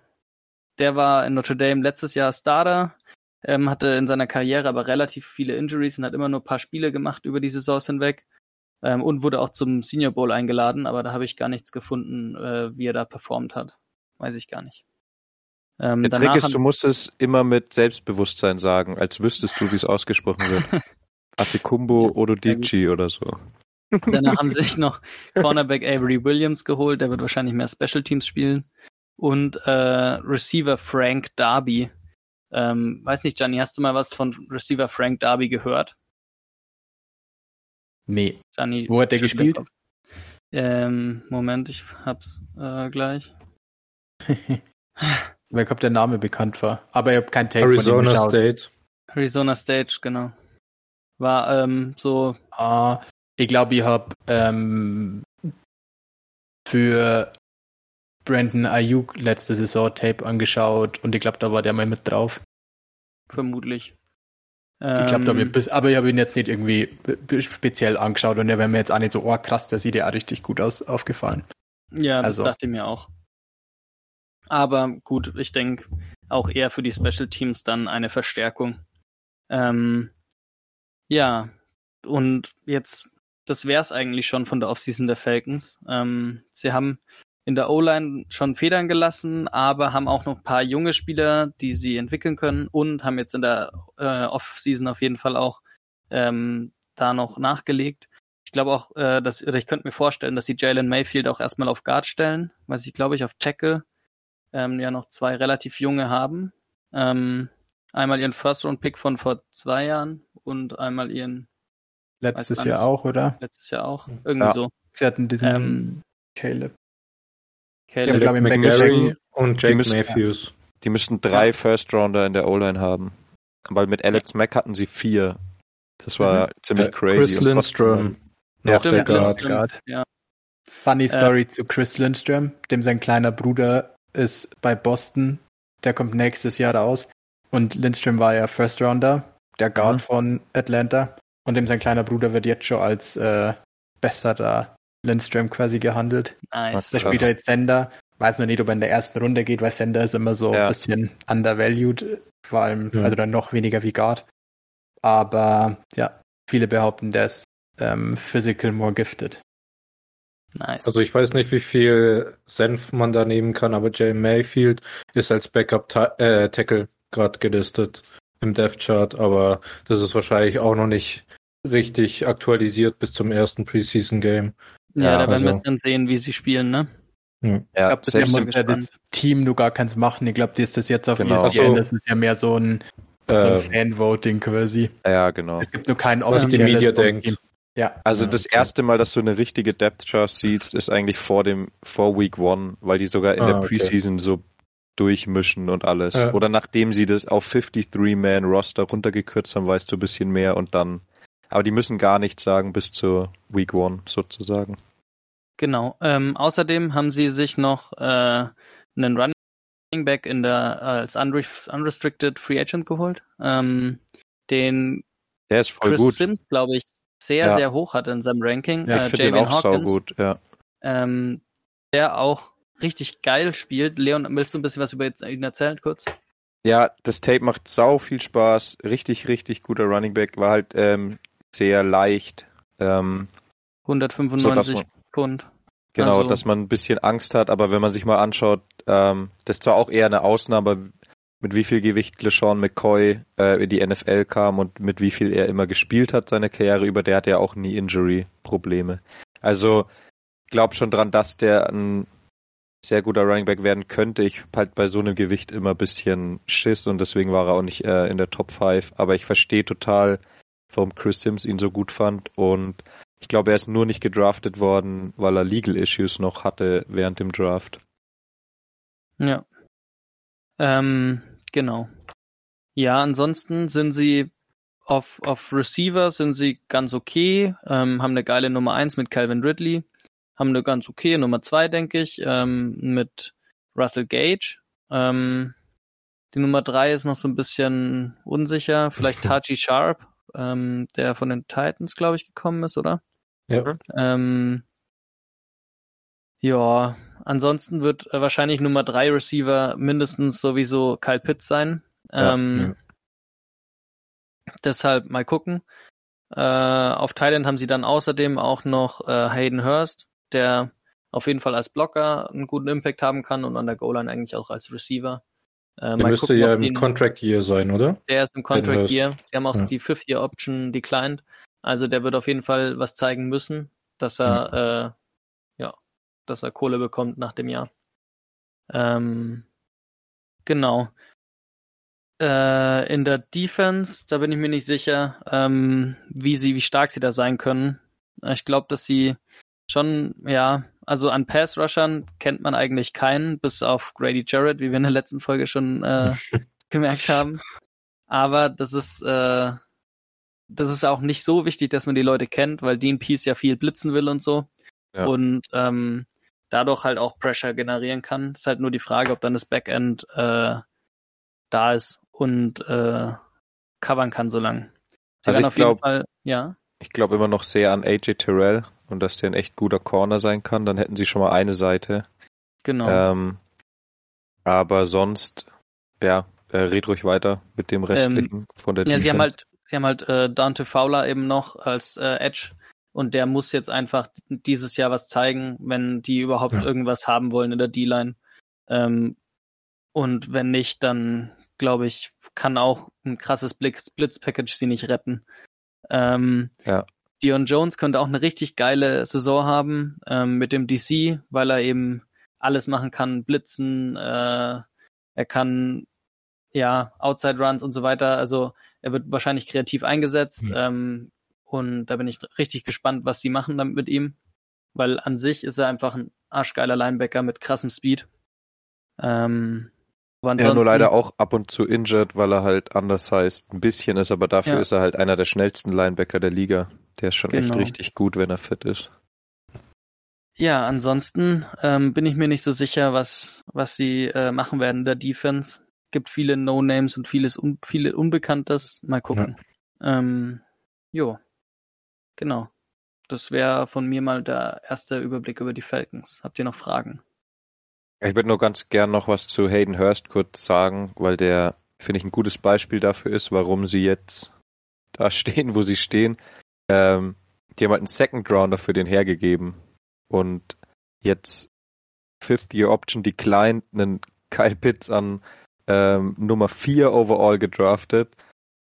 [SPEAKER 3] der war in Notre Dame letztes Jahr Starter, ähm, hatte in seiner Karriere aber relativ viele Injuries und hat immer nur ein paar Spiele gemacht über die Saisons hinweg ähm, und wurde auch zum Senior Bowl eingeladen, aber da habe ich gar nichts gefunden, äh, wie er da performt hat. Weiß ich gar nicht.
[SPEAKER 1] Ähm, Der Trick ist, du musst es immer mit Selbstbewusstsein sagen, als wüsstest du, wie es ausgesprochen wird. [LAUGHS] Atikumbo Ododici oder so.
[SPEAKER 3] Danach haben sie [LAUGHS] sich noch Cornerback Avery Williams geholt, der wird wahrscheinlich mehr Special Teams spielen. Und äh, Receiver Frank Darby. Ähm, weiß nicht, Gianni, hast du mal was von Receiver Frank Darby gehört?
[SPEAKER 2] Nee. Gianni, Wo hat der gespielt?
[SPEAKER 3] Ähm, Moment, ich hab's äh, gleich. [LAUGHS]
[SPEAKER 2] Weil ob der Name bekannt war. Aber ich habe kein Take
[SPEAKER 4] Arizona State.
[SPEAKER 3] Arizona State, genau. War ähm, so.
[SPEAKER 2] Ah, ich glaube, ich habe ähm, für Brandon Ayuk letzte Saison Tape angeschaut und ich glaube, da war der mal mit drauf.
[SPEAKER 3] Vermutlich.
[SPEAKER 2] Ich glaube, ähm, aber ich habe ihn jetzt nicht irgendwie speziell angeschaut und der wäre mir jetzt auch nicht so, oh krass, der sieht ja auch richtig gut aus, aufgefallen.
[SPEAKER 3] Ja, das also. dachte ich mir auch. Aber gut, ich denke auch eher für die Special Teams dann eine Verstärkung. Ähm, ja, und jetzt, das wär's eigentlich schon von der Offseason der Falcons. Ähm, sie haben in der O-Line schon Federn gelassen, aber haben auch noch ein paar junge Spieler, die sie entwickeln können und haben jetzt in der äh, Offseason auf jeden Fall auch ähm, da noch nachgelegt. Ich glaube auch, äh, dass, oder ich könnte mir vorstellen, dass sie Jalen Mayfield auch erstmal auf Guard stellen, weil sie, glaube ich, auf Tackle ähm, ja noch zwei relativ junge haben. Ähm, einmal ihren First-Round-Pick von vor zwei Jahren und einmal ihren
[SPEAKER 2] Letztes Jahr auch, oder?
[SPEAKER 3] Letztes Jahr auch. Irgendwie ja. so.
[SPEAKER 2] Sie hatten diesen ähm, Caleb.
[SPEAKER 4] Caleb, ja, McMurray und Jake müssen, Matthews.
[SPEAKER 1] Die müssten drei ja. First-Rounder in der O-Line haben. Weil mit Alex Mack hatten sie vier. Das war mhm. ziemlich äh, crazy.
[SPEAKER 4] Chris Lindstrom.
[SPEAKER 2] Noch Stimmt, der Guard. Guard. Ja. Funny Story äh, zu Chris Lindstrom, dem sein kleiner Bruder ist bei Boston. Der kommt nächstes Jahr raus. Und Lindstrom war ja First Rounder, der Guard mhm. von Atlanta. Und dem sein kleiner Bruder wird jetzt schon als äh, besserer Lindstrom quasi gehandelt. Nice. Der spielt jetzt Sender. Weiß noch nicht, ob er in der ersten Runde geht, weil Sender ist immer so ja. ein bisschen undervalued. Vor allem, mhm. also dann noch weniger wie Guard. Aber ja, viele behaupten, der ist ähm, physical more gifted.
[SPEAKER 4] Nice. Also ich weiß nicht, wie viel Senf man da nehmen kann, aber Jay Mayfield ist als Backup-Tackle äh, gerade gelistet im Death Chart, aber das ist wahrscheinlich auch noch nicht richtig aktualisiert bis zum ersten Preseason Game.
[SPEAKER 3] Ja, ja da werden also. wir dann sehen, wie sie spielen, ne?
[SPEAKER 2] Hm. Ja, ich glaube, das muss ja das Team nur gar keins machen. Ich glaube, ist das jetzt auf genau. ESPN, so. das ist ja mehr so ein, so ein ähm, Fan-Voting quasi.
[SPEAKER 1] Ja, genau.
[SPEAKER 2] Es gibt nur kein offizielles
[SPEAKER 4] Was die Media denkt.
[SPEAKER 1] Ja. Also ja, das okay. erste Mal, dass du eine richtige Depth Chart siehst, ist eigentlich vor dem, vor Week One, weil die sogar in ah, der Preseason okay. so durchmischen und alles. Ja. Oder nachdem sie das auf 53-Man-Roster runtergekürzt haben, weißt du ein bisschen mehr und dann. Aber die müssen gar nichts sagen bis zur Week One sozusagen.
[SPEAKER 3] Genau. Ähm, außerdem haben sie sich noch äh, einen Running Back in der als unre unrestricted Free Agent geholt. Ähm, den
[SPEAKER 1] der ist voll Chris gut.
[SPEAKER 3] Sims, glaube ich, sehr, ja. sehr hoch hat in seinem Ranking.
[SPEAKER 1] Ja, ich äh, finde auch Hawkins, gut, ja.
[SPEAKER 3] Ähm, der auch richtig geil spielt. Leon, willst du ein bisschen was über ihn erzählen, kurz?
[SPEAKER 1] Ja, das Tape macht sau viel Spaß. Richtig, richtig guter Running Back. War halt ähm, sehr leicht. Ähm,
[SPEAKER 3] 195 so, Pfund.
[SPEAKER 1] Genau, also, dass man ein bisschen Angst hat, aber wenn man sich mal anschaut, ähm, das ist zwar auch eher eine Ausnahme, mit wie viel Gewicht LeSean McCoy äh, in die NFL kam und mit wie viel er immer gespielt hat seine Karriere über, der hat ja auch nie Injury-Probleme. Also glaub schon dran, dass der ein sehr guter Running Back werden könnte. Ich halt bei so einem Gewicht immer ein bisschen Schiss und deswegen war er auch nicht äh, in der Top 5. Aber ich verstehe total, warum Chris Sims ihn so gut fand und ich glaube, er ist nur nicht gedraftet worden, weil er Legal Issues noch hatte während dem Draft.
[SPEAKER 3] Ja. Ähm, genau. Ja, ansonsten sind sie auf, auf Receiver sind sie ganz okay, ähm, haben eine geile Nummer 1 mit Calvin Ridley haben eine ganz okay Nummer zwei, denke ich, ähm, mit Russell Gage. Ähm, die Nummer drei ist noch so ein bisschen unsicher. Vielleicht [LAUGHS] Taji Sharp, ähm, der von den Titans, glaube ich, gekommen ist, oder?
[SPEAKER 1] Ja.
[SPEAKER 3] Ähm, ja, ansonsten wird äh, wahrscheinlich Nummer drei Receiver mindestens sowieso Kyle Pitts sein. Ähm, ja. Deshalb mal gucken. Äh, auf Thailand haben sie dann außerdem auch noch äh, Hayden Hurst, der auf jeden Fall als Blocker einen guten Impact haben kann und an der Goal-Line eigentlich auch als Receiver.
[SPEAKER 4] Äh, der müsste gucken, ja im Contract Year sein, oder?
[SPEAKER 3] Der ist im Contract Year. Die haben auch ja. die Fifth Year Option declined. Also der wird auf jeden Fall was zeigen müssen, dass er mhm. äh, ja, dass er Kohle bekommt nach dem Jahr. Ähm, genau. Äh, in der Defense, da bin ich mir nicht sicher, ähm, wie sie, wie stark sie da sein können. Ich glaube, dass sie schon, ja, also an Pass-Rushern kennt man eigentlich keinen, bis auf Grady Jarrett, wie wir in der letzten Folge schon äh, [LAUGHS] gemerkt haben. Aber das ist, äh, das ist auch nicht so wichtig, dass man die Leute kennt, weil Dean Peace ja viel blitzen will und so. Ja. Und ähm, dadurch halt auch Pressure generieren kann. Ist halt nur die Frage, ob dann das Backend äh, da ist und äh, covern kann so lang.
[SPEAKER 1] Sie also ich glaube, ja. Ich glaube immer noch sehr an AJ Terrell und dass der ein echt guter Corner sein kann, dann hätten sie schon mal eine Seite.
[SPEAKER 3] Genau.
[SPEAKER 1] Ähm, aber sonst, ja, äh, red ruhig weiter mit dem restlichen ähm, von der
[SPEAKER 3] Ja, Defense. sie haben halt, sie haben halt äh, Dante Fowler eben noch als äh, Edge und der muss jetzt einfach dieses Jahr was zeigen, wenn die überhaupt ja. irgendwas haben wollen in der D-Line. Ähm, und wenn nicht, dann glaube ich, kann auch ein krasses Blitz-Package sie nicht retten. Ähm,
[SPEAKER 1] ja.
[SPEAKER 3] Dion Jones könnte auch eine richtig geile Saison haben ähm, mit dem DC, weil er eben alles machen kann, blitzen, äh, er kann ja Outside Runs und so weiter. Also er wird wahrscheinlich kreativ eingesetzt mhm. ähm, und da bin ich richtig gespannt, was sie machen damit mit ihm, weil an sich ist er einfach ein arschgeiler Linebacker mit krassem Speed. Ähm,
[SPEAKER 1] ja, nur leider auch ab und zu injured, weil er halt anders heißt. Ein bisschen ist, aber dafür ja. ist er halt einer der schnellsten Linebacker der Liga. Der ist schon genau. echt richtig gut, wenn er fit ist.
[SPEAKER 3] Ja, ansonsten ähm, bin ich mir nicht so sicher, was, was sie äh, machen werden in der Defense. Gibt viele No-Names und vieles un viele Unbekanntes. Mal gucken. Ja. Ähm, jo, genau. Das wäre von mir mal der erste Überblick über die Falcons. Habt ihr noch Fragen?
[SPEAKER 1] Ich würde nur ganz gern noch was zu Hayden Hurst kurz sagen, weil der, finde ich, ein gutes Beispiel dafür ist, warum sie jetzt da stehen, wo sie stehen. Ähm, die haben halt einen Second Rounder für den hergegeben und jetzt Fifth Year Option declined, einen Kyle Pitts an ähm, Nummer 4 overall gedraftet.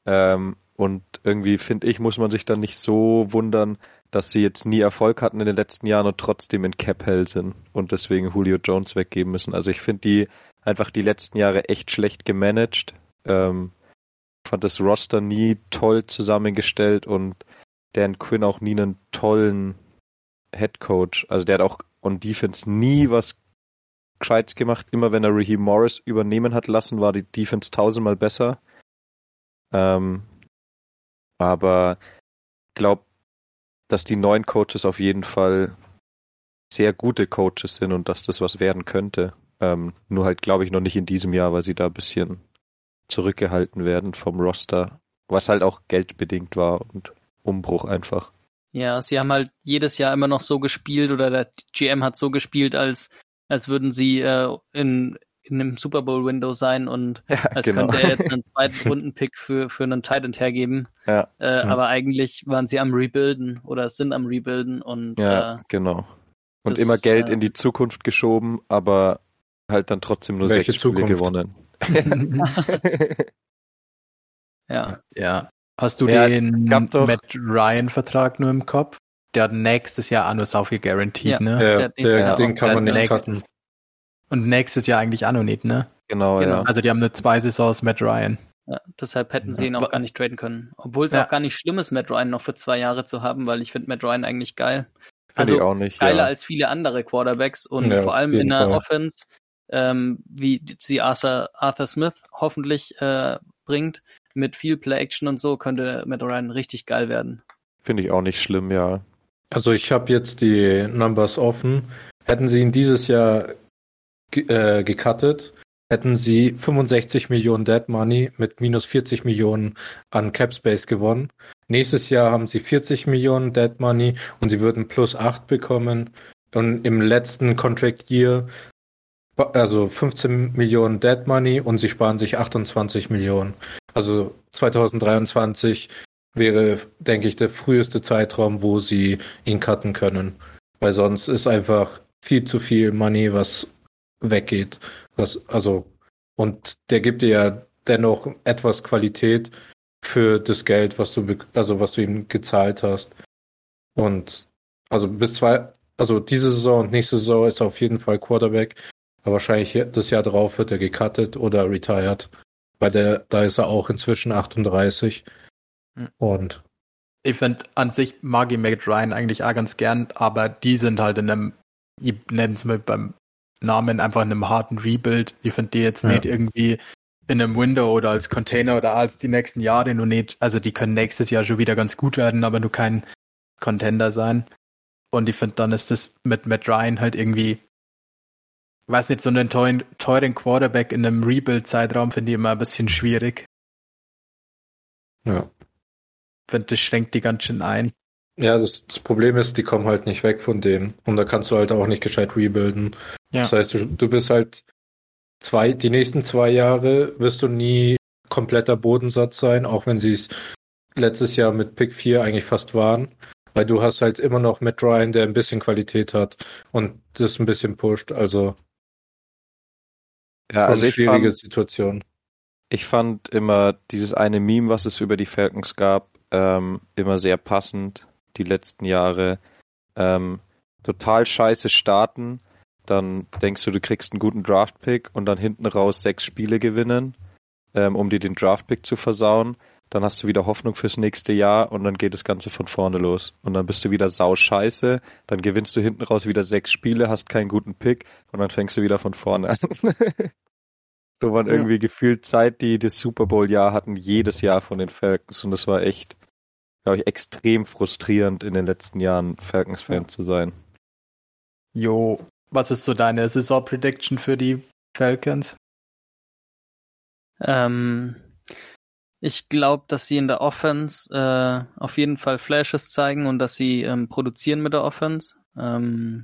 [SPEAKER 1] Ähm, und irgendwie, finde ich, muss man sich dann nicht so wundern, dass sie jetzt nie Erfolg hatten in den letzten Jahren und trotzdem in Cap Hell sind und deswegen Julio Jones weggeben müssen. Also ich finde die einfach die letzten Jahre echt schlecht gemanagt. Ähm, fand das Roster nie toll zusammengestellt und Dan Quinn auch nie einen tollen Head Coach. Also der hat auch on Defense nie was Gescheites gemacht. Immer wenn er Raheem Morris übernehmen hat lassen, war die Defense tausendmal besser. Ähm, aber ich glaube, dass die neuen Coaches auf jeden Fall sehr gute Coaches sind und dass das was werden könnte. Ähm, nur halt, glaube ich, noch nicht in diesem Jahr, weil sie da ein bisschen zurückgehalten werden vom Roster, was halt auch geldbedingt war und Umbruch einfach.
[SPEAKER 3] Ja, sie haben halt jedes Jahr immer noch so gespielt oder der GM hat so gespielt, als, als würden sie äh, in, in einem Super Bowl Window sein und ja, als genau. könnte er jetzt einen [LAUGHS] zweiten Rundenpick für, für einen Titan hergeben. Ja, äh, ja. Aber eigentlich waren sie am Rebuilden oder sind am Rebuilden und
[SPEAKER 1] ja, äh, genau. Und das, immer Geld äh, in die Zukunft geschoben, aber halt dann trotzdem nur sechs Spiele gewonnen. [LAUGHS]
[SPEAKER 2] ja. Ja. Hast du ja, den Matt Ryan-Vertrag nur im Kopf? Der hat nächstes Jahr auch nur so viel guaranteed, ja, ne?
[SPEAKER 4] Ja, der, der, den kann man nicht nächstes.
[SPEAKER 2] Und nächstes Jahr eigentlich nicht, ne?
[SPEAKER 1] Genau, genau, ja.
[SPEAKER 2] Also die haben nur zwei Saisons Matt Ryan.
[SPEAKER 3] Ja, deshalb hätten sie ihn auch gar nicht traden können. Obwohl es ja. auch gar nicht schlimm ist, Matt Ryan noch für zwei Jahre zu haben, weil ich finde Matt Ryan eigentlich geil.
[SPEAKER 1] Also ich auch nicht,
[SPEAKER 3] geiler ja. als viele andere Quarterbacks und vor allem in der Fall. Offense, ähm, wie sie Arthur, Arthur Smith hoffentlich äh, bringt, mit viel Play-Action und so, könnte Matt Ryan richtig geil werden.
[SPEAKER 1] Finde ich auch nicht schlimm, ja.
[SPEAKER 4] Also ich habe jetzt die Numbers offen. Hätten sie ihn dieses Jahr äh, gecuttet, hätten sie 65 Millionen Dead Money mit minus 40 Millionen an Cap Space gewonnen. Nächstes Jahr haben sie 40 Millionen Dead Money und sie würden plus 8 bekommen. Und im letzten Contract Year also 15 Millionen Dead Money und sie sparen sich 28 Millionen. Also 2023 wäre, denke ich, der früheste Zeitraum, wo sie ihn cutten können. Weil sonst ist einfach viel zu viel Money, was weggeht. Was, also, und der gibt dir ja dennoch etwas Qualität für das Geld, was du, also was du ihm gezahlt hast. Und also bis zwei, also diese Saison und nächste Saison ist auf jeden Fall Quarterback. Aber wahrscheinlich das Jahr drauf wird er gecuttet oder retired. Weil der, da ist er auch inzwischen 38. Hm. Und
[SPEAKER 2] ich finde an sich mag ich Matt Ryan eigentlich auch ganz gern, aber die sind halt in einem, ich nenne es mal beim Namen einfach in einem harten Rebuild. Ich finde die jetzt ja. nicht irgendwie in einem Window oder als Container oder als die nächsten Jahre nur nicht, also die können nächstes Jahr schon wieder ganz gut werden, aber nur kein Contender sein. Und ich finde, dann ist das mit Matt Ryan halt irgendwie weiß nicht, so einen teuren, teuren Quarterback in einem Rebuild-Zeitraum finde ich immer ein bisschen schwierig.
[SPEAKER 4] Ja.
[SPEAKER 2] Ich finde, das schränkt die ganz schön ein.
[SPEAKER 4] Ja, das, das, Problem ist, die kommen halt nicht weg von dem. Und da kannst du halt auch nicht gescheit rebuilden. Ja. Das heißt, du, du bist halt zwei, die nächsten zwei Jahre wirst du nie kompletter Bodensatz sein, auch wenn sie es letztes Jahr mit Pick 4 eigentlich fast waren. Weil du hast halt immer noch Matt Ryan, der ein bisschen Qualität hat und das ein bisschen pusht. Also
[SPEAKER 1] ja, also ich schwierige fand, Situation. Ich fand immer dieses eine Meme, was es über die Falcons gab, ähm, immer sehr passend. Die letzten Jahre ähm, total scheiße starten, dann denkst du, du kriegst einen guten Draftpick und dann hinten raus sechs Spiele gewinnen, ähm, um dir den Draftpick zu versauen. Dann hast du wieder Hoffnung fürs nächste Jahr und dann geht das Ganze von vorne los. Und dann bist du wieder sau scheiße, dann gewinnst du hinten raus wieder sechs Spiele, hast keinen guten Pick und dann fängst du wieder von vorne an. [LAUGHS] so waren ja. irgendwie gefühlt Zeit, die das Super Bowl-Jahr hatten, jedes Jahr von den Falcons. Und das war echt, glaube ich, extrem frustrierend in den letzten Jahren, Falcons-Fan ja. zu sein.
[SPEAKER 2] Jo, was ist so deine Saison-Prediction für die Falcons?
[SPEAKER 3] Ähm, ich glaube, dass sie in der Offense äh, auf jeden Fall Flashes zeigen und dass sie ähm, produzieren mit der Offense. Ähm,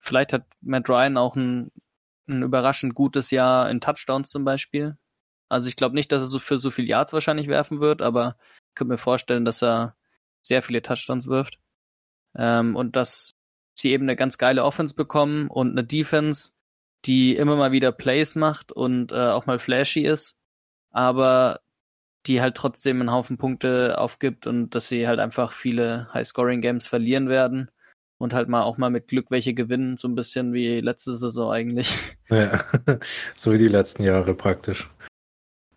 [SPEAKER 3] vielleicht hat Matt Ryan auch ein, ein überraschend gutes Jahr in Touchdowns zum Beispiel. Also ich glaube nicht, dass er so für so viel Yards wahrscheinlich werfen wird, aber ich könnte mir vorstellen, dass er sehr viele Touchdowns wirft. Ähm, und dass sie eben eine ganz geile Offense bekommen und eine Defense, die immer mal wieder Plays macht und äh, auch mal flashy ist, aber die halt trotzdem einen Haufen Punkte aufgibt und dass sie halt einfach viele High-Scoring-Games verlieren werden und halt mal auch mal mit Glück welche gewinnen, so ein bisschen wie letzte Saison eigentlich. [LAUGHS]
[SPEAKER 4] Ja, [LAUGHS] so wie die letzten Jahre praktisch.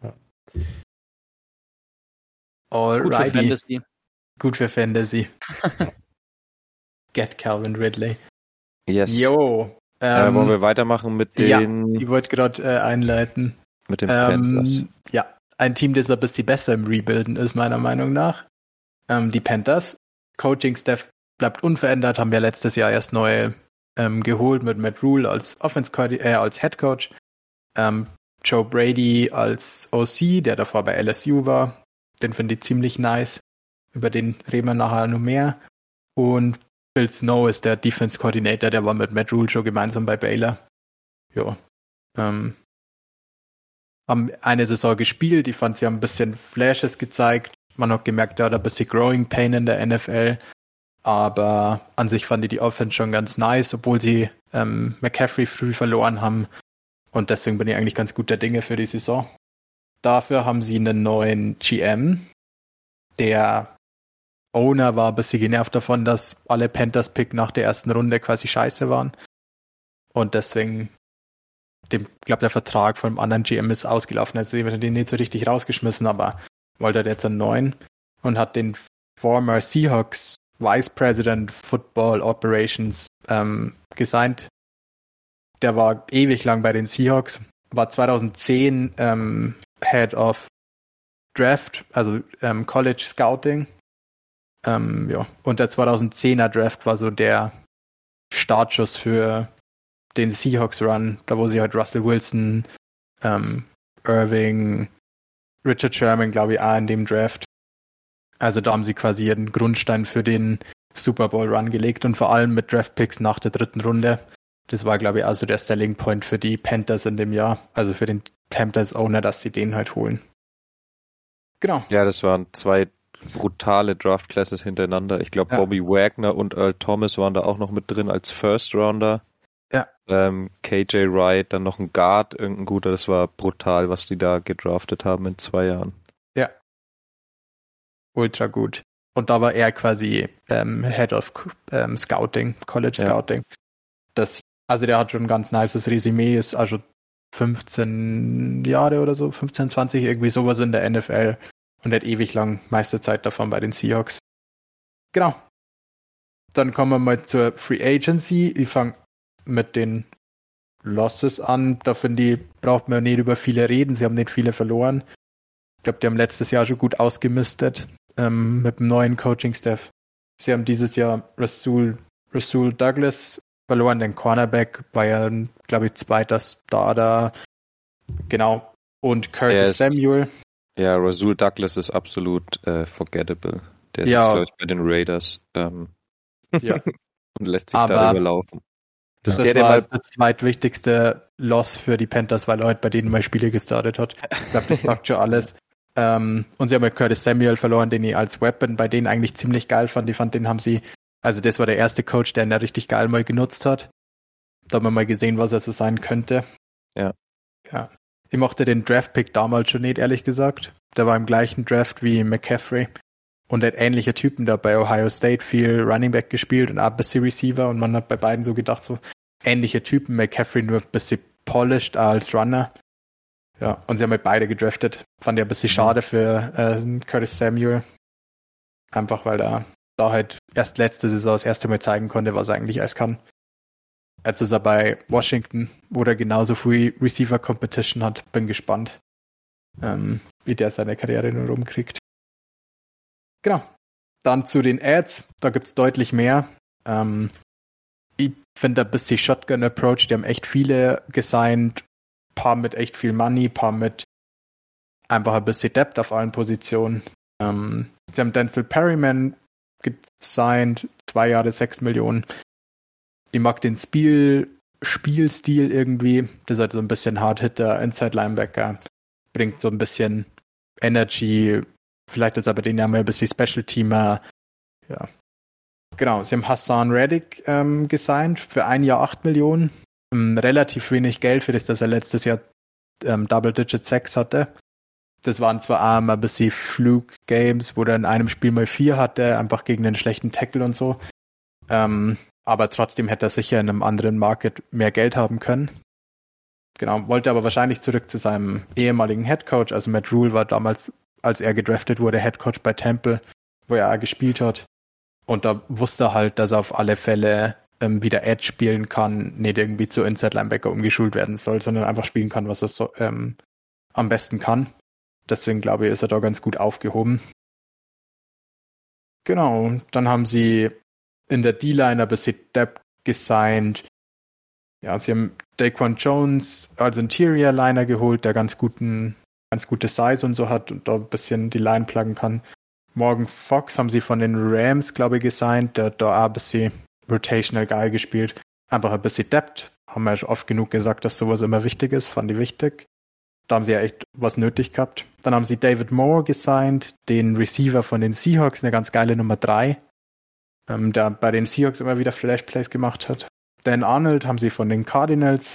[SPEAKER 3] Ja. Gut für Fantasy.
[SPEAKER 2] Gut für Fantasy. [LAUGHS] Get Calvin Ridley.
[SPEAKER 1] Yes.
[SPEAKER 2] Jo.
[SPEAKER 1] Ähm, äh, wollen wir weitermachen mit den.
[SPEAKER 2] Ja, ich wollte gerade äh, einleiten.
[SPEAKER 1] Mit den
[SPEAKER 2] ähm, Ja, ein Team, das ein bisschen besser im Rebuilden ist, meiner Meinung nach. Ähm, die Panthers. Coaching-Staff bleibt unverändert, haben wir letztes Jahr erst neu ähm, geholt mit Matt Rule als Offense äh, als Head Coach. Ähm, Joe Brady als OC, der davor bei LSU war. Den finde ich ziemlich nice. Über den reden wir nachher noch mehr. Und Bill Snow ist der Defense Coordinator, der war mit Matt Rule schon gemeinsam bei Baylor. Ja. Ähm, haben eine Saison gespielt. Ich fand, sie haben ein bisschen Flashes gezeigt. Man hat gemerkt, er hat ein bisschen Growing Pain in der NFL. Aber an sich fand ich die Offense schon ganz nice, obwohl sie ähm, McCaffrey früh verloren haben. Und deswegen bin ich eigentlich ganz guter Dinge für die Saison. Dafür haben sie einen neuen GM. Der Owner war ein bisschen genervt davon, dass alle Panthers-Pick nach der ersten Runde quasi scheiße waren. Und deswegen dem, glaube der Vertrag von einem anderen GM ist ausgelaufen. Also wird den nicht so richtig rausgeschmissen, aber wollte jetzt einen neuen und hat den former Seahawks Vice President Football Operations ähm, gesigned. Der war ewig lang bei den Seahawks, war 2010 ähm, Head of Draft, also ähm, College Scouting. Ähm, ja, und der 2010er Draft war so der Startschuss für den Seahawks Run, da wo sie halt Russell Wilson, ähm, Irving, Richard Sherman, glaube ich, auch in dem Draft. Also da haben sie quasi ihren Grundstein für den Super Bowl Run gelegt und vor allem mit Draft Picks nach der dritten Runde. Das war, glaube ich, also der Selling Point für die Panthers in dem Jahr, also für den Panthers Owner, dass sie den halt holen.
[SPEAKER 1] Genau. Ja, das waren zwei brutale Draft Classes hintereinander. Ich glaube, ja. Bobby Wagner und Earl Thomas waren da auch noch mit drin als First Rounder.
[SPEAKER 2] Ja.
[SPEAKER 1] Ähm, KJ Wright, dann noch ein Guard, irgendein guter, das war brutal, was die da gedraftet haben in zwei Jahren.
[SPEAKER 2] Ja. Ultra gut. Und da war er quasi ähm, Head of ähm, Scouting, College ja. Scouting. Das, also der hat schon ein ganz nices Resümee, ist also 15 Jahre oder so, 15, 20, irgendwie sowas in der NFL und hat ewig lang meiste Zeit davon bei den Seahawks. Genau. Dann kommen wir mal zur Free Agency. Ich fange mit den Losses an. Da finde ich, braucht man nicht über viele reden. Sie haben nicht viele verloren. Ich glaube, die haben letztes Jahr schon gut ausgemistet ähm, mit dem neuen Coaching-Staff. Sie haben dieses Jahr Rasul, Rasul Douglas verloren, den Cornerback, war ja, glaube ich, zweiter Starter. Genau. Und Curtis Samuel.
[SPEAKER 1] Ja, Rasul Douglas ist absolut äh, forgettable. Der ist, ja. glaube ich, bei den Raiders. Ähm,
[SPEAKER 2] ja. [LAUGHS]
[SPEAKER 1] und lässt sich Aber da überlaufen.
[SPEAKER 2] Das, das der, der war das zweitwichtigste Loss für die Panthers, weil er heute bei denen mal Spiele gestartet hat. Ich glaube, das sagt schon alles. [LAUGHS] Ähm, und sie haben mit Curtis Samuel verloren, den ich als Weapon bei denen eigentlich ziemlich geil fand. Ich fand, den haben sie, also das war der erste Coach, der ihn da richtig geil mal genutzt hat. Da haben wir mal gesehen, was er so sein könnte.
[SPEAKER 1] Ja.
[SPEAKER 2] Ja. Ich mochte den Draft-Pick damals schon nicht, ehrlich gesagt. Der war im gleichen Draft wie McCaffrey und hat ähnliche Typen da bei Ohio State viel Running Back gespielt und auch ein bisschen Receiver und man hat bei beiden so gedacht, so ähnliche Typen, McCaffrey nur ein bisschen polished als Runner. Ja, und sie haben halt beide gedraftet. Fand ich ein bisschen mhm. schade für äh, Curtis Samuel. Einfach weil er da halt erst letzte Saison das erste Mal zeigen konnte, was er eigentlich alles kann. Jetzt ist er bei Washington, wo er genauso viel Receiver Competition hat. Bin gespannt, ähm, wie der seine Karriere nur rumkriegt. Genau. Dann zu den Ads, da gibt's deutlich mehr. Ähm, ich finde ein bisschen Shotgun Approach, die haben echt viele gesigned, paar mit echt viel Money, paar mit einfach ein bisschen Depth auf allen Positionen. Ähm, sie haben Denzel Perryman gesigned, zwei Jahre sechs Millionen. Ich mag den Spiel, Spielstil irgendwie. Das ist halt so ein bisschen Hard-Hitter, Inside-Linebacker. Bringt so ein bisschen Energy. Vielleicht ist aber den ja mal ein bisschen Special-Teamer. Ja, Genau, sie haben Hassan Reddick ähm, gesigned für ein Jahr 8 Millionen. Ähm, relativ wenig Geld für das, dass er letztes Jahr ähm, Double-Digit Sex hatte. Das waren zwar auch ein bisschen Flug-Games, wo er in einem Spiel mal vier hatte, einfach gegen einen schlechten Tackle und so. Ähm, aber trotzdem hätte er sicher in einem anderen Market mehr Geld haben können. Genau, wollte aber wahrscheinlich zurück zu seinem ehemaligen Head Coach. Also Matt Rule war damals, als er gedraftet wurde, Head Coach bei Temple wo er gespielt hat. Und da wusste er halt, dass er auf alle Fälle ähm, wieder Edge spielen kann, nicht irgendwie zu Inside Linebacker umgeschult werden soll, sondern einfach spielen kann, was er so, ähm, am besten kann. Deswegen glaube ich, ist er da ganz gut aufgehoben. Genau, dann haben sie in der D-Line ein bisschen Depth gesigned. Ja, sie haben Daquan Jones als Interior Liner geholt, der ganz guten, ganz gute Size und so hat und da ein bisschen die Line pluggen kann. Morgan Fox haben sie von den Rams, glaube ich, gesigned, der da auch ein bisschen rotational geil gespielt. Einfach ein bisschen Depth. Haben wir oft genug gesagt, dass sowas immer wichtig ist, fand ich wichtig. Da haben sie ja echt was nötig gehabt. Dann haben sie David Moore gesigned, den Receiver von den Seahawks, eine ganz geile Nummer 3, ähm, der bei den Seahawks immer wieder Flash Plays gemacht hat. Dan Arnold haben sie von den Cardinals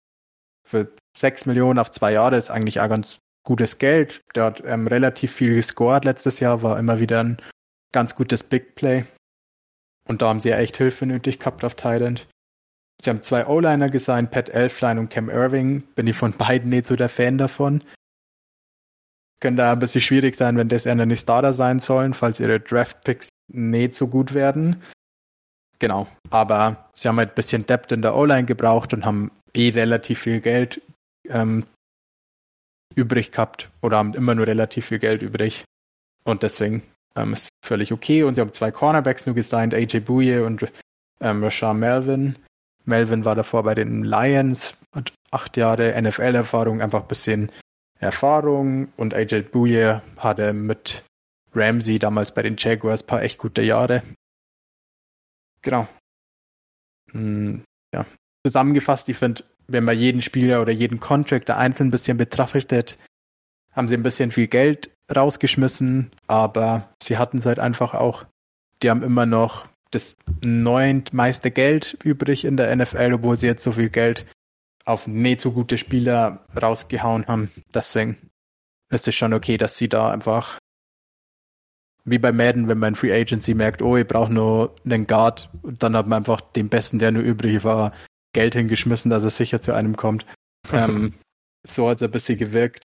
[SPEAKER 2] für 6 Millionen auf zwei Jahre, ist eigentlich auch ganz gutes Geld. Der hat ähm, relativ viel gescored letztes Jahr, war immer wieder ein ganz gutes Big Play. Und da haben sie ja echt Hilfe nötig gehabt auf Thailand. Sie haben zwei O-Liner gesigned, Pat Elfline und Cam Irving. Bin ich von beiden nicht so der Fan davon. Könnte ein bisschen schwierig sein, wenn das eher eine Starter sein sollen, falls ihre Draft-Picks nicht so gut werden. Genau. Aber sie haben halt ein bisschen Depth in der O-Line gebraucht und haben eh relativ viel Geld ähm, übrig gehabt oder haben immer nur relativ viel Geld übrig. Und deswegen ähm, ist völlig okay. Und sie haben zwei Cornerbacks nur gesigned, AJ Bouye und ähm, Rashad Melvin. Melvin war davor bei den Lions, hat acht Jahre NFL-Erfahrung, einfach ein bisschen Erfahrung und AJ Bouye hatte mit Ramsey damals bei den Jaguars ein paar echt gute Jahre. Genau. Hm, ja. Zusammengefasst, ich finde, wenn man jeden Spieler oder jeden Contractor einzeln ein bisschen betrachtet, haben sie ein bisschen viel Geld rausgeschmissen, aber sie hatten es halt einfach auch, die haben immer noch das neuntmeiste Geld übrig in der NFL, obwohl sie jetzt so viel Geld auf nicht so gute Spieler rausgehauen haben. Deswegen ist es schon okay, dass sie da einfach wie bei Madden, wenn man Free Agency merkt, oh, ich brauche nur einen Guard, dann hat man einfach den Besten, der nur übrig war, Geld hingeschmissen, dass er sicher zu einem kommt. [LAUGHS] ähm, so hat es ein bisschen gewirkt.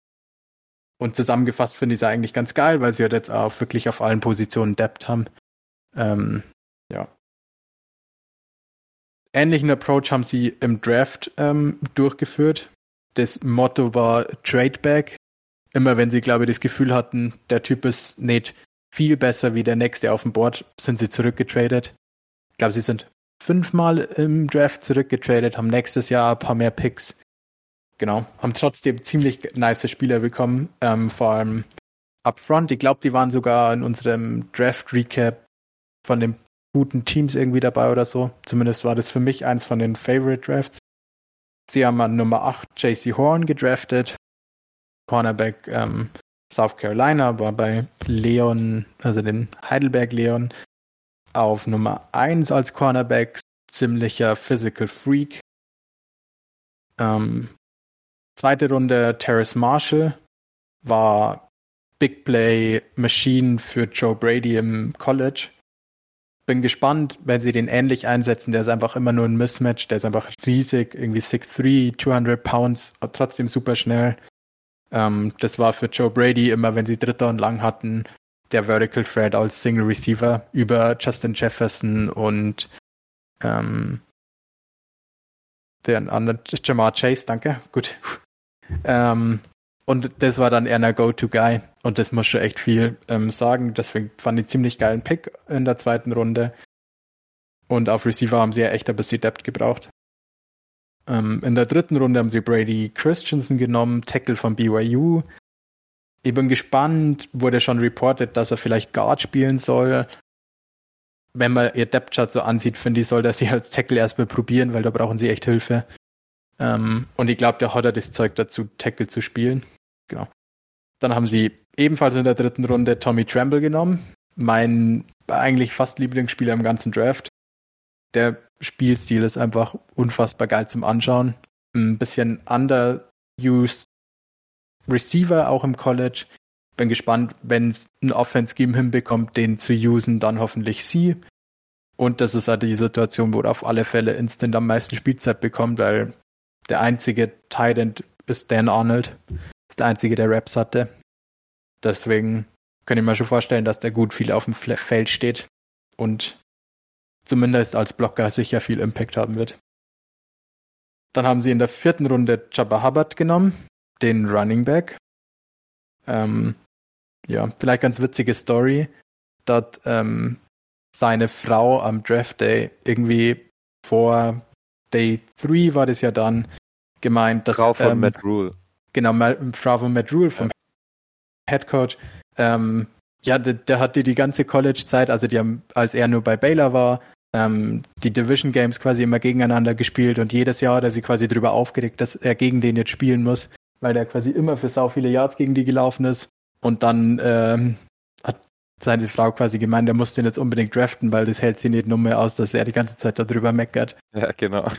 [SPEAKER 2] Und zusammengefasst finde ich es eigentlich ganz geil, weil sie halt jetzt auch wirklich auf allen Positionen Depth haben. Ähm, ja. Ähnlichen Approach haben sie im Draft ähm, durchgeführt. Das Motto war Tradeback. Immer wenn sie, glaube ich, das Gefühl hatten, der Typ ist nicht viel besser wie der nächste auf dem Board, sind sie zurückgetradet. Ich glaube, sie sind fünfmal im Draft zurückgetradet, haben nächstes Jahr ein paar mehr Picks. Genau, haben trotzdem ziemlich nice Spieler bekommen, ähm, vor allem upfront. Ich glaube, die waren sogar in unserem Draft Recap von den guten Teams irgendwie dabei oder so. Zumindest war das für mich eins von den Favorite Drafts. Sie haben an Nummer 8 JC Horn gedraftet. Cornerback ähm, South Carolina war bei Leon, also den Heidelberg Leon, auf Nummer 1 als Cornerback, ziemlicher Physical Freak. Ähm, zweite Runde Terrace Marshall war Big Play Machine für Joe Brady im College. Bin gespannt, wenn sie den ähnlich einsetzen. Der ist einfach immer nur ein Mismatch. Der ist einfach riesig, irgendwie 6'3, 200 Pounds, trotzdem super schnell. Ähm, das war für Joe Brady immer, wenn sie Dritter und Lang hatten, der Vertical Thread als Single Receiver über Justin Jefferson und ähm, der andere Jamar Chase, danke, gut. Ähm, und das war dann eher ein Go-To-Guy und das muss schon echt viel ähm, sagen. Deswegen fand ich ziemlich geilen Pick in der zweiten Runde. Und auf Receiver haben sie ja echt ein bisschen Depth gebraucht. Ähm, in der dritten Runde haben sie Brady Christensen genommen, Tackle von BYU. Ich bin gespannt, wurde schon reported, dass er vielleicht Guard spielen soll. Wenn man ihr Depth Chart so ansieht, finde ich, soll er sich als Tackle erstmal probieren, weil da brauchen sie echt Hilfe. Ähm, und ich glaube, der hat das Zeug dazu, Tackle zu spielen. Genau. Dann haben sie ebenfalls in der dritten Runde Tommy Tremble genommen. Mein eigentlich fast Lieblingsspieler im ganzen Draft. Der Spielstil ist einfach unfassbar geil zum Anschauen. Ein bisschen underused Receiver auch im College. Bin gespannt, wenn es ein Offense-Scheme hinbekommt, den zu usen, dann hoffentlich sie. Und das ist halt die Situation, wo er auf alle Fälle instant am meisten Spielzeit bekommt, weil der einzige Titan ist Dan Arnold. ist der einzige, der Raps hatte. Deswegen kann ich mir schon vorstellen, dass der gut viel auf dem Feld steht und zumindest als Blocker sicher viel Impact haben wird. Dann haben sie in der vierten Runde Jabba Hubbard genommen, den Running Back. Ähm, ja, vielleicht ganz witzige Story. Dort ähm, seine Frau am Draft Day irgendwie vor Day 3 war das ja dann gemeint, dass
[SPEAKER 1] Frau von ähm, Matt Rule.
[SPEAKER 2] Genau, Frau von Matt Rule vom ja. Head Coach. Ähm, ja, der, der hatte die ganze College-Zeit, also die haben, als er nur bei Baylor war, ähm, die Division Games quasi immer gegeneinander gespielt und jedes Jahr hat er sich quasi darüber aufgeregt, dass er gegen den jetzt spielen muss, weil der quasi immer für sau viele Yards gegen die gelaufen ist. Und dann ähm, hat seine Frau quasi gemeint, er muss den jetzt unbedingt draften, weil das hält sie nicht nur mehr aus, dass er die ganze Zeit darüber meckert.
[SPEAKER 1] Ja, genau.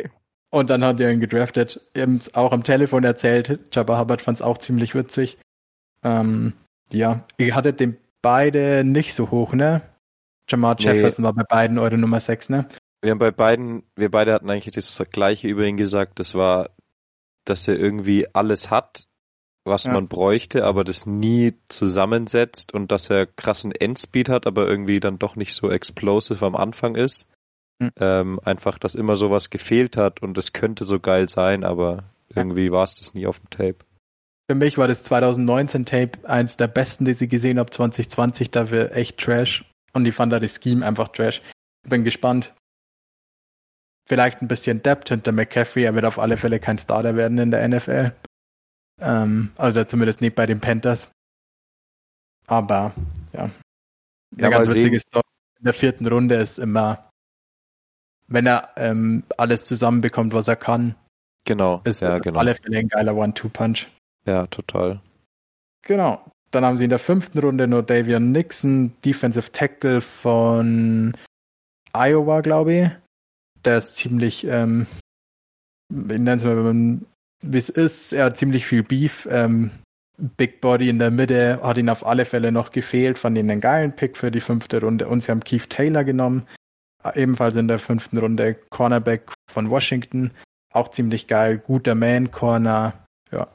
[SPEAKER 1] [LAUGHS]
[SPEAKER 2] und dann hat er ihn gedraftet. Eben auch am Telefon erzählt, Jabba Hubbard fand es auch ziemlich witzig. Ähm, ja, ihr hattet den beide nicht so hoch, ne? Jamar nee. Jefferson war bei beiden eure Nummer 6, ne?
[SPEAKER 1] Wir haben bei beiden, wir beide hatten eigentlich das gleiche über ihn gesagt. Das war, dass er irgendwie alles hat, was ja. man bräuchte, aber das nie zusammensetzt und dass er krassen Endspeed hat, aber irgendwie dann doch nicht so explosive am Anfang ist. Mhm. Ähm, einfach, dass immer sowas gefehlt hat und es könnte so geil sein, aber irgendwie war es das nie auf dem Tape.
[SPEAKER 2] Für mich war das 2019 Tape eins der besten, die sie gesehen habe. 2020 dafür echt Trash. Und ich fand da das Scheme einfach Trash. Bin gespannt. Vielleicht ein bisschen Depth hinter McCaffrey. Er wird auf alle Fälle kein Starter werden in der NFL. Ähm, also zumindest nicht bei den Panthers. Aber ja. Eine ja, ganz witzige Story. In der vierten Runde ist immer, wenn er ähm, alles zusammenbekommt, was er kann.
[SPEAKER 1] Genau.
[SPEAKER 2] Ist ja, genau. auf alle Fälle ein geiler One-Two-Punch.
[SPEAKER 1] Ja, total.
[SPEAKER 2] Genau. Dann haben sie in der fünften Runde nur Davian Nixon, Defensive Tackle von Iowa, glaube ich. Der ist ziemlich, ähm, ich nenne es mal, wie es ist. Er hat ziemlich viel Beef. Ähm, Big Body in der Mitte hat ihn auf alle Fälle noch gefehlt. Fand ihn einen geilen Pick für die fünfte Runde. Und sie haben Keith Taylor genommen. Ebenfalls in der fünften Runde Cornerback von Washington. Auch ziemlich geil. Guter Man-Corner. Ja,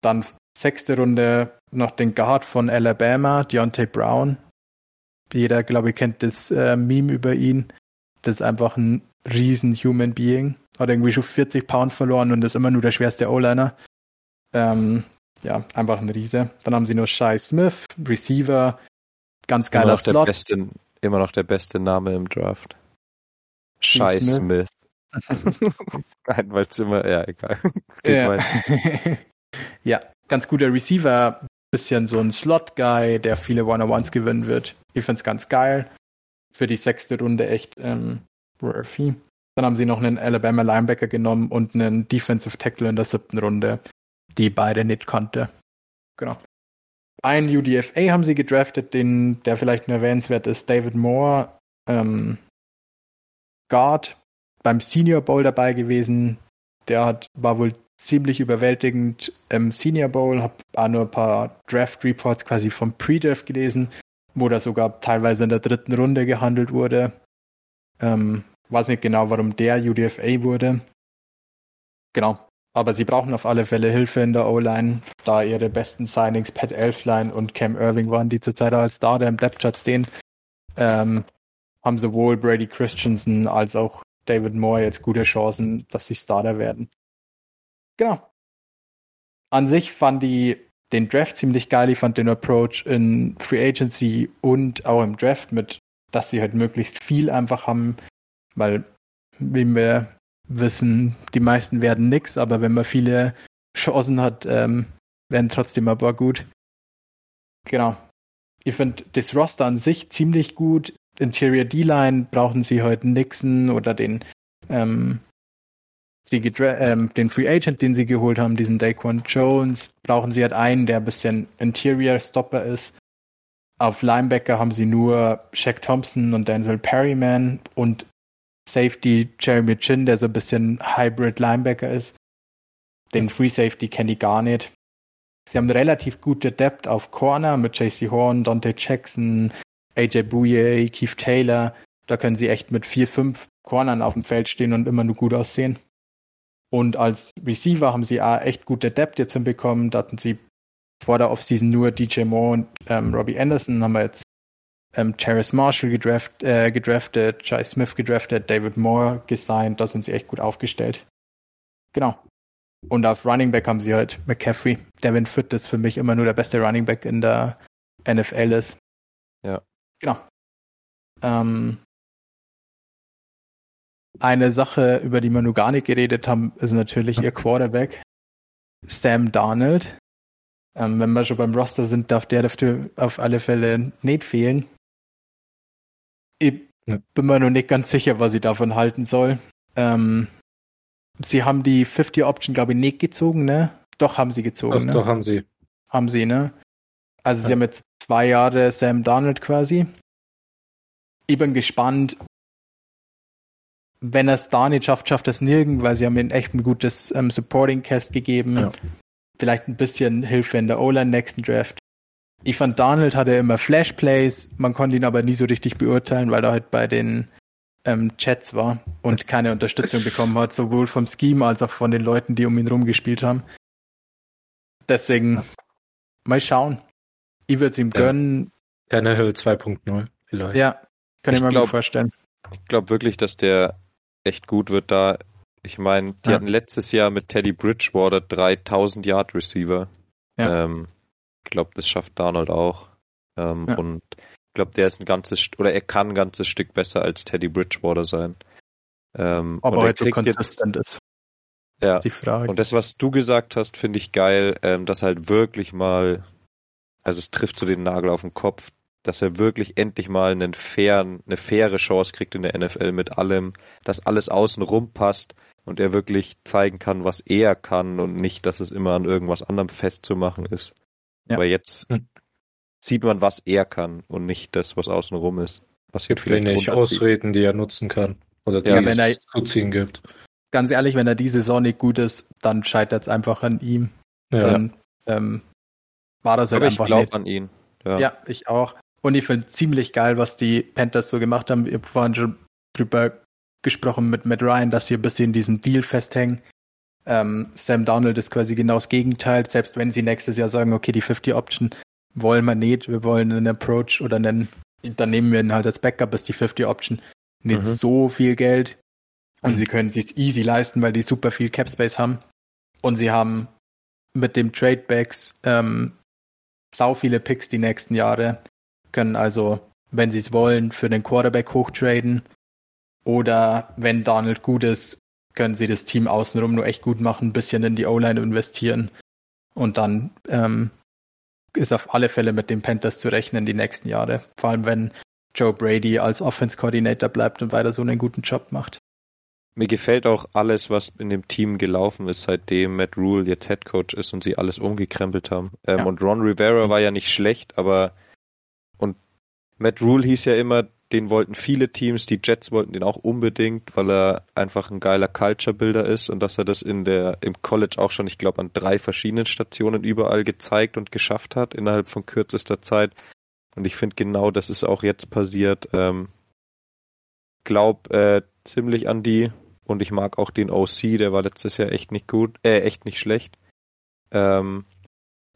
[SPEAKER 2] dann sechste Runde noch den Guard von Alabama, Deontay Brown. Jeder, glaube ich, kennt das äh, Meme über ihn. Das ist einfach ein riesen Human Being. Hat irgendwie schon 40 Pounds verloren und ist immer nur der schwerste O-Liner. Ähm, ja, einfach ein Riese. Dann haben sie noch Shai Smith, Receiver, ganz geiler
[SPEAKER 1] immer
[SPEAKER 2] noch Slot.
[SPEAKER 1] Der beste, immer noch der beste Name im Draft. Shai Smith. Smith. [LAUGHS] Nein, weil es immer, ja, egal.
[SPEAKER 2] Ja. [LAUGHS] Ja, ganz guter Receiver, bisschen so ein Slot-Guy, der viele One-on-Ones gewinnen wird. Ich finde es ganz geil. Für die sechste Runde echt ähm. Dann haben sie noch einen Alabama Linebacker genommen und einen Defensive Tackle in der siebten Runde, die beide nicht konnte. Genau. Ein UDFA haben sie gedraftet, den, der vielleicht nur erwähnenswert ist, David Moore, ähm, Guard, beim Senior Bowl dabei gewesen. Der hat, war wohl ziemlich überwältigend im Senior Bowl, habe auch nur ein paar Draft Reports quasi vom Pre-Draft gelesen, wo da sogar teilweise in der dritten Runde gehandelt wurde. Ähm, weiß nicht genau, warum der UDFA wurde. Genau. Aber sie brauchen auf alle Fälle Hilfe in der O-Line, da ihre besten Signings Pat Elfline und Cam Irving waren, die zurzeit als Starter im Depth Chart stehen. Ähm, haben sowohl Brady Christensen als auch David Moore jetzt gute Chancen, dass sie Starter werden. Genau. An sich fand ich den Draft ziemlich geil. Ich fand den Approach in Free Agency und auch im Draft mit, dass sie halt möglichst viel einfach haben, weil, wie wir wissen, die meisten werden nix, aber wenn man viele Chancen hat, ähm, werden trotzdem aber gut. Genau. Ich finde das Roster an sich ziemlich gut. Interior D-Line brauchen sie heute Nixon oder den ähm, sie ähm, den Free Agent, den sie geholt haben, diesen Daquan Jones, brauchen sie halt einen, der ein bisschen Interior Stopper ist. Auf Linebacker haben sie nur Shaq Thompson und Denzel Perryman und Safety Jeremy Chin, der so ein bisschen Hybrid Linebacker ist. Den Free Safety kenne ich gar nicht. Sie haben relativ gute Depth auf Corner mit JC Horn, Dante Jackson, AJ Bouye, Keith Taylor. Da können sie echt mit vier, fünf Cornern auf dem Feld stehen und immer nur gut aussehen. Und als Receiver haben sie auch echt gute Depth jetzt hinbekommen. Da hatten sie vor der Offseason nur DJ Moore und ähm, Robbie Anderson, haben wir jetzt ähm, Terrace Marshall gedraft, äh, gedraftet, Jai Smith gedraftet, David Moore gesigned, da sind sie echt gut aufgestellt. Genau. Und auf Running Back haben sie halt McCaffrey. Devin Foote ist für mich immer nur der beste Running Back in der NFL ist.
[SPEAKER 1] Ja.
[SPEAKER 2] Genau. Ähm, eine Sache, über die wir nur gar nicht geredet haben, ist natürlich ihr Quarterback, Sam Darnold. Ähm, wenn wir schon beim Roster sind, darf der dafür auf alle Fälle nicht fehlen. Ich ja. bin mir noch nicht ganz sicher, was ich davon halten soll. Ähm, sie haben die 50-Option, glaube ich, nicht gezogen, ne? Doch, haben sie gezogen,
[SPEAKER 4] doch,
[SPEAKER 2] ne?
[SPEAKER 4] Doch, haben sie.
[SPEAKER 2] Haben sie, ne? Also ja. sie haben jetzt zwei Jahre Sam Donald quasi. Ich bin gespannt, wenn er es da nicht schafft, schafft er es nirgend, weil sie haben ihm echt ein gutes ähm, Supporting Cast gegeben. Ja. Vielleicht ein bisschen Hilfe in der O-Line nächsten Draft. Ich fand, Donald hatte immer Flash Plays, man konnte ihn aber nie so richtig beurteilen, weil er halt bei den ähm, Chats war und keine Unterstützung bekommen hat, sowohl vom Scheme als auch von den Leuten, die um ihn rumgespielt haben. Deswegen mal schauen. Ich würde es ihm ja. gönnen.
[SPEAKER 4] Tannehill 2.0 vielleicht.
[SPEAKER 2] Ja, kann ich, ich mir glaub, vorstellen.
[SPEAKER 1] Ich glaube wirklich, dass der echt gut wird da. Ich meine, die ja. hatten letztes Jahr mit Teddy Bridgewater 3000 Yard Receiver. Ja. Ähm, ich glaube, das schafft Donald auch. Ähm, ja. Und ich glaube, der ist ein ganzes, oder er kann ein ganzes Stück besser als Teddy Bridgewater sein.
[SPEAKER 2] Ähm, Aber heute so konsistent jetzt, ist.
[SPEAKER 1] Ja. Die Frage. Und das, was du gesagt hast, finde ich geil, ähm, dass halt wirklich mal, also es trifft so den Nagel auf den Kopf, dass er wirklich endlich mal einen fairen, eine faire Chance kriegt in der NFL mit allem, dass alles außen rum passt und er wirklich zeigen kann, was er kann und nicht, dass es immer an irgendwas anderem festzumachen ist. Ja. Aber jetzt hm. sieht man, was er kann und nicht das, was außen rum ist. Was
[SPEAKER 4] gibt vielleicht wenig Ausreden, die er nutzen kann. Oder die ja,
[SPEAKER 2] wenn es zu ziehen gibt. Ganz ehrlich, wenn er diese Saison nicht gut ist, dann scheitert es einfach an ihm. Ja. Dann ähm, war das halt Aber einfach
[SPEAKER 1] ich glaube an ihn.
[SPEAKER 2] Ja. ja, ich auch. Und ich finde ziemlich geil, was die Panthers so gemacht haben. Wir haben vorhin schon drüber gesprochen mit Matt Ryan, dass sie ein bisschen in diesem Deal festhängen. Ähm, Sam Donald ist quasi genau das Gegenteil. Selbst wenn sie nächstes Jahr sagen, okay, die 50 Option wollen wir nicht, wir wollen einen Approach oder einen, dann nehmen wir ihn halt als Backup, ist die 50 Option nicht mhm. so viel Geld. Und mhm. sie können sich easy leisten, weil die super viel Cap Space haben. Und sie haben mit dem Tradebacks ähm, sau viele Picks die nächsten Jahre können also, wenn sie es wollen, für den Quarterback hochtraden. Oder wenn Donald gut ist, können sie das Team außenrum nur echt gut machen, ein bisschen in die O-Line investieren. Und dann ähm, ist auf alle Fälle mit den Panthers zu rechnen die nächsten Jahre. Vor allem, wenn Joe Brady als Offense Coordinator bleibt und weiter so einen guten Job macht.
[SPEAKER 1] Mir gefällt auch alles, was in dem Team gelaufen ist, seitdem Matt Rule jetzt Head Coach ist und sie alles umgekrempelt haben. Ähm, ja. Und Ron Rivera war ja nicht schlecht, aber Matt Rule hieß ja immer, den wollten viele Teams, die Jets wollten den auch unbedingt, weil er einfach ein geiler Culture-Builder ist und dass er das in der, im College auch schon, ich glaube, an drei verschiedenen Stationen überall gezeigt und geschafft hat innerhalb von kürzester Zeit. Und ich finde genau, das ist auch jetzt passiert. Ähm, glaub äh, ziemlich an die und ich mag auch den OC, der war letztes Jahr echt nicht gut, äh, echt nicht schlecht. Ähm,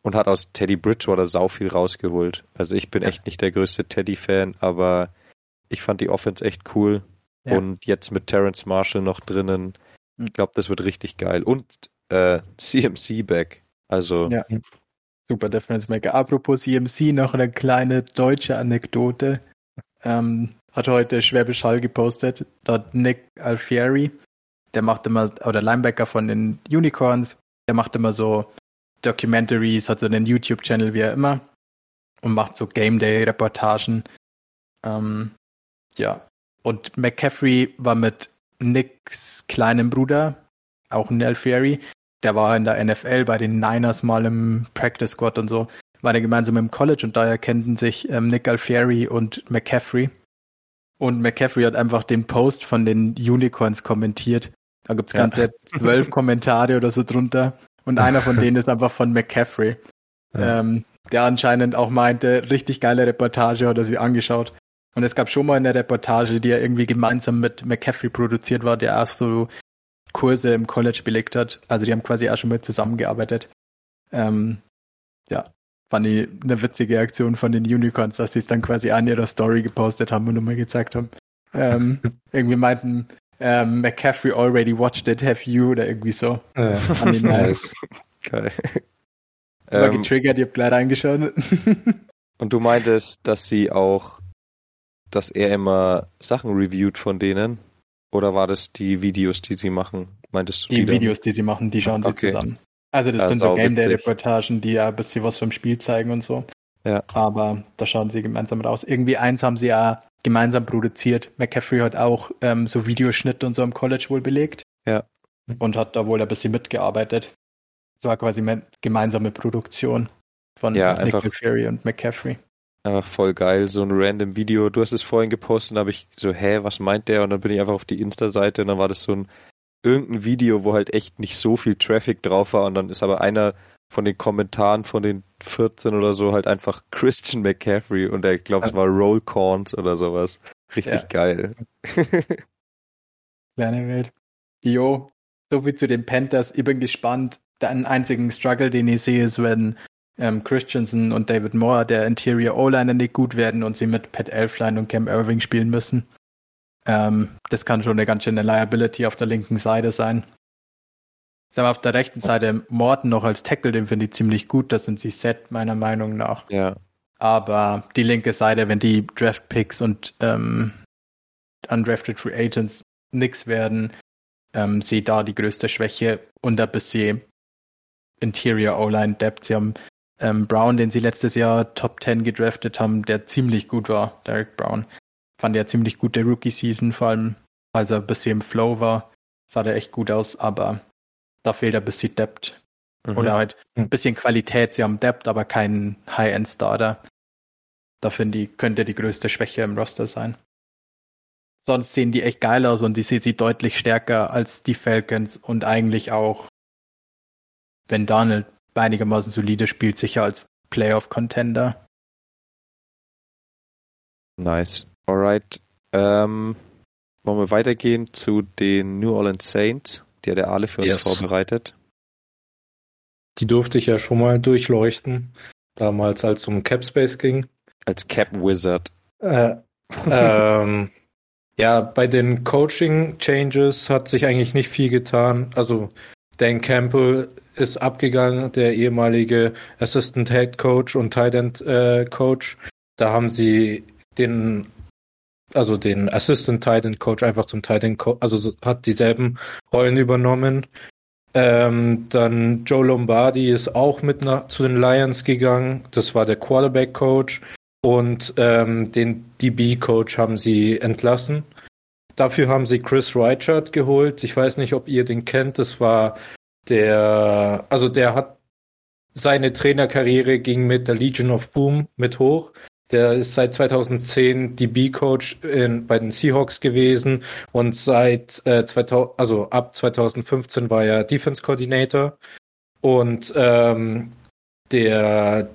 [SPEAKER 1] und hat aus Teddy Bridgewater sau viel rausgeholt. Also ich bin echt nicht der größte Teddy-Fan, aber ich fand die Offense echt cool. Ja. Und jetzt mit Terrence Marshall noch drinnen, ich glaube, das wird richtig geil. Und äh, CMC back. Also.
[SPEAKER 2] Ja. Super Difference Maker. Apropos CMC, noch eine kleine deutsche Anekdote. Ähm, hat heute Schwäbisch Hall gepostet. Dort Nick Alfieri, der macht immer, oder Linebacker von den Unicorns, der macht immer so Documentaries, hat so einen YouTube-Channel wie er immer und macht so Game Day-Reportagen. Ähm, ja. Und McCaffrey war mit Nicks kleinem Bruder, auch ein Alfieri, der war in der NFL bei den Niners mal im Practice Squad und so, war der gemeinsam im College und daher kennten sich ähm, Nick Alfieri und McCaffrey. Und McCaffrey hat einfach den Post von den Unicorns kommentiert. Da gibt's ganze zwölf [LAUGHS] Kommentare oder so drunter. Und einer von denen ist einfach von McCaffrey, [LAUGHS] ja. ähm, der anscheinend auch meinte, richtig geile Reportage hat er sich angeschaut. Und es gab schon mal eine Reportage, die er irgendwie gemeinsam mit McCaffrey produziert war, der erst so Kurse im College belegt hat. Also die haben quasi auch schon mit zusammengearbeitet. Ähm, Ja, fand ich eine witzige Aktion von den Unicorns, dass sie es dann quasi an ihrer Story gepostet haben und nochmal gezeigt haben. Ähm, [LAUGHS] irgendwie meinten, ähm, McCaffrey already watched it, have you? Oder irgendwie so. Ja. [LAUGHS] nice. Geil. War ähm, getriggert, ihr habt gleich reingeschaut. [LAUGHS]
[SPEAKER 1] und du meintest, dass sie auch, dass er immer Sachen reviewt von denen? Oder war das die Videos, die sie machen? Meintest
[SPEAKER 2] du die, die Videos, die sie machen, die schauen okay. sie zusammen. Also das, das sind so Game Day Reportagen, die ja ein bisschen was vom Spiel zeigen und so. Ja. Aber da schauen sie gemeinsam raus. Irgendwie eins haben sie ja gemeinsam produziert. McCaffrey hat auch ähm, so Videoschnitt und so im College wohl belegt.
[SPEAKER 1] Ja.
[SPEAKER 2] Und hat da wohl ein bisschen mitgearbeitet. Es war quasi eine gemeinsame Produktion von
[SPEAKER 1] ja,
[SPEAKER 2] Nick McFerry und McCaffrey.
[SPEAKER 1] Einfach voll geil, so ein random Video. Du hast es vorhin gepostet und habe ich so, hä, was meint der? Und dann bin ich einfach auf die Insta-Seite und dann war das so ein irgendein Video, wo halt echt nicht so viel Traffic drauf war und dann ist aber einer von den Kommentaren von den 14 oder so halt einfach [LAUGHS] Christian McCaffrey und der, glaube es war Roll Corns oder sowas. Richtig ja. geil. [LAUGHS]
[SPEAKER 2] Kleine Welt. Jo, so viel zu den Panthers. Ich bin gespannt. Der einzigen Struggle, den ich sehe, ist, wenn ähm, Christensen und David Moore, der Interior O-Liner, nicht gut werden und sie mit Pat Elfline und Cam Irving spielen müssen. Ähm, das kann schon eine ganz schöne Liability auf der linken Seite sein. Sagen wir auf der rechten Seite Morton noch als Tackle, den finde ich ziemlich gut. Das sind sie set, meiner Meinung nach.
[SPEAKER 1] Ja.
[SPEAKER 2] Aber die linke Seite, wenn die Draft Picks und ähm, undrafted Free Agents nix werden, ähm, sehe da die größte Schwäche und ein bisschen Interior O-Line Depth. Sie haben ähm, Brown, den sie letztes Jahr Top 10 gedraftet haben, der ziemlich gut war, Derek Brown fand er ziemlich gute Rookie-Season, vor allem, als er ein bisschen im Flow war, sah der echt gut aus, aber da fehlt ein bisschen Depth. Mhm. Oder halt ein bisschen Qualität. Sie haben Depth, aber keinen High-End-Starter. Da finde ich, könnte die größte Schwäche im Roster sein. Sonst sehen die echt geil aus und ich sehe sie deutlich stärker als die Falcons und eigentlich auch, wenn Donald einigermaßen solide spielt, sicher als Playoff-Contender.
[SPEAKER 1] Nice. Alright. Ähm, wollen wir weitergehen zu den New Orleans Saints? Die hat der Ale für uns yes. vorbereitet.
[SPEAKER 4] Die durfte ich ja schon mal durchleuchten. Damals, als es um Cap Space ging.
[SPEAKER 1] Als Cap Wizard.
[SPEAKER 4] Äh, [LAUGHS] ähm, ja, bei den Coaching Changes hat sich eigentlich nicht viel getan. Also Dan Campbell ist abgegangen, der ehemalige Assistant Head Coach und Tight End äh, Coach. Da haben sie den also den Assistant Titan Coach einfach zum Titan Coach, also hat dieselben Rollen übernommen. Ähm, dann Joe Lombardi ist auch mit nach, zu den Lions gegangen. Das war der Quarterback Coach und ähm, den DB Coach haben sie entlassen. Dafür haben sie Chris Reichard geholt. Ich weiß nicht, ob ihr den kennt. Das war der, also der hat seine Trainerkarriere ging mit der Legion of Boom mit hoch. Der ist seit 2010 DB-Coach bei den Seahawks gewesen und seit äh, 2000, also ab 2015 war er Defense Coordinator und ähm, der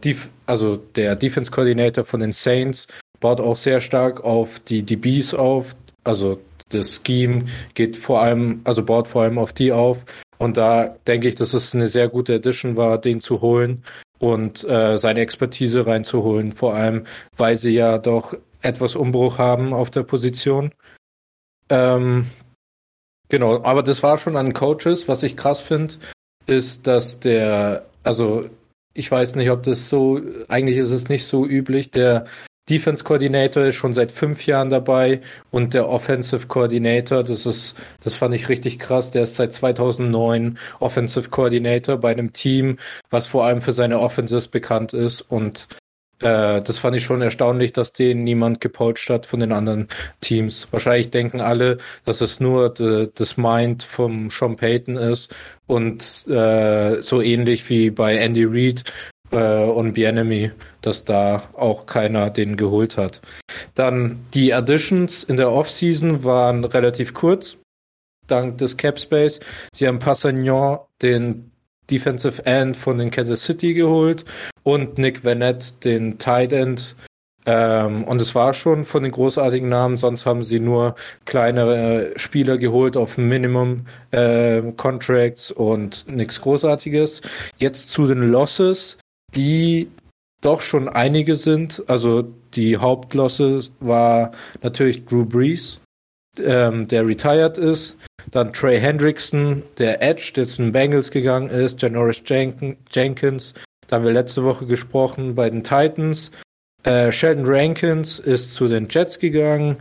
[SPEAKER 4] also der Defense Coordinator von den Saints baut auch sehr stark auf die DBs auf, also das Scheme geht vor allem, also baut vor allem auf die auf. Und da denke ich, dass es eine sehr gute Addition war, den zu holen und äh, seine Expertise reinzuholen. Vor allem, weil sie ja doch etwas Umbruch haben auf der Position. Ähm, genau, aber das war schon an Coaches. Was ich krass finde, ist, dass der, also ich weiß nicht, ob das so, eigentlich ist es nicht so üblich, der Defense Coordinator ist schon seit fünf Jahren dabei und der Offensive Coordinator, das ist, das fand ich richtig krass, der ist seit 2009 Offensive Coordinator bei einem Team, was vor allem für seine Offenses bekannt ist und äh, das fand ich schon erstaunlich, dass den niemand gepoacht hat von den anderen Teams. Wahrscheinlich denken alle, dass es nur das Mind vom Sean Payton ist und äh, so ähnlich wie bei Andy Reid äh, und Bienemy, dass da auch keiner den geholt hat. Dann die Additions in der Offseason waren relativ kurz, dank des Cap Space. Sie haben Passagnon, den Defensive End von den Kansas City geholt und Nick Vanette, den Tight End. Ähm, und es war schon von den großartigen Namen, sonst haben sie nur kleinere Spieler geholt auf Minimum äh, Contracts und nichts Großartiges. Jetzt zu den Losses die doch schon einige sind. Also die Hauptlosse war natürlich Drew Brees, ähm, der retired ist. Dann Trey Hendrickson, der Edge, der zu den Bengals gegangen ist. Janoris Jenkins, da haben wir letzte Woche gesprochen bei den Titans. Äh, Sheldon Rankins ist zu den Jets gegangen.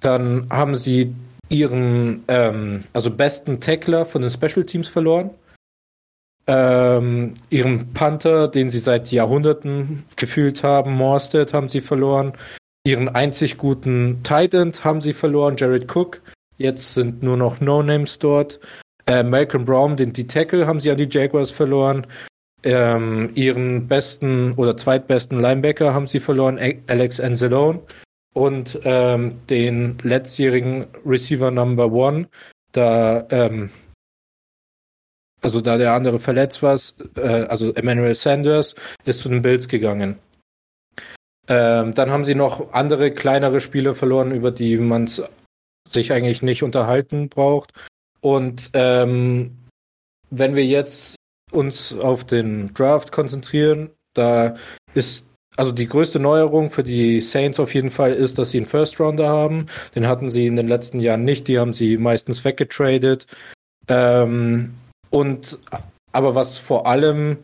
[SPEAKER 4] Dann haben sie ihren ähm, also besten Tackler von den Special Teams verloren. Ähm, ihren Panther, den sie seit Jahrhunderten gefühlt haben, Morstead, haben sie verloren. Ihren einzig guten Titan haben sie verloren, Jared Cook. Jetzt sind nur noch No-Names dort. Äh, Malcolm Brown, den die Tackle, haben sie an die Jaguars verloren. Ähm, ihren besten oder zweitbesten Linebacker haben sie verloren, Alex Anzalone. Und ähm, den letztjährigen Receiver Number One, da, ähm, also da der andere verletzt war, äh, also Emmanuel Sanders, ist zu den Bills gegangen. Ähm, dann haben sie noch andere kleinere Spiele verloren, über die man sich eigentlich nicht unterhalten braucht. Und ähm, wenn wir jetzt uns auf den Draft konzentrieren. Da ist also die größte Neuerung für die Saints auf jeden Fall ist, dass sie einen First Rounder haben. Den hatten sie in den letzten Jahren nicht. Die haben sie meistens weggetradet. Ähm, und aber was vor allem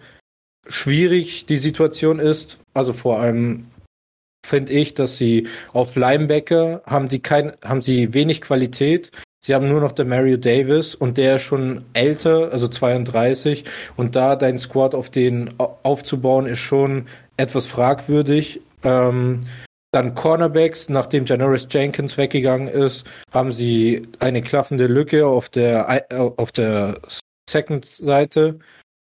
[SPEAKER 4] schwierig die Situation ist, also vor allem finde ich, dass sie auf Linebacker haben die kein, haben sie wenig Qualität. Sie haben nur noch der Mario Davis und der ist schon älter, also 32. Und da dein Squad auf den aufzubauen, ist schon etwas fragwürdig. Ähm, dann Cornerbacks, nachdem Janoris Jenkins weggegangen ist, haben sie eine klaffende Lücke auf der, auf der Second-Seite.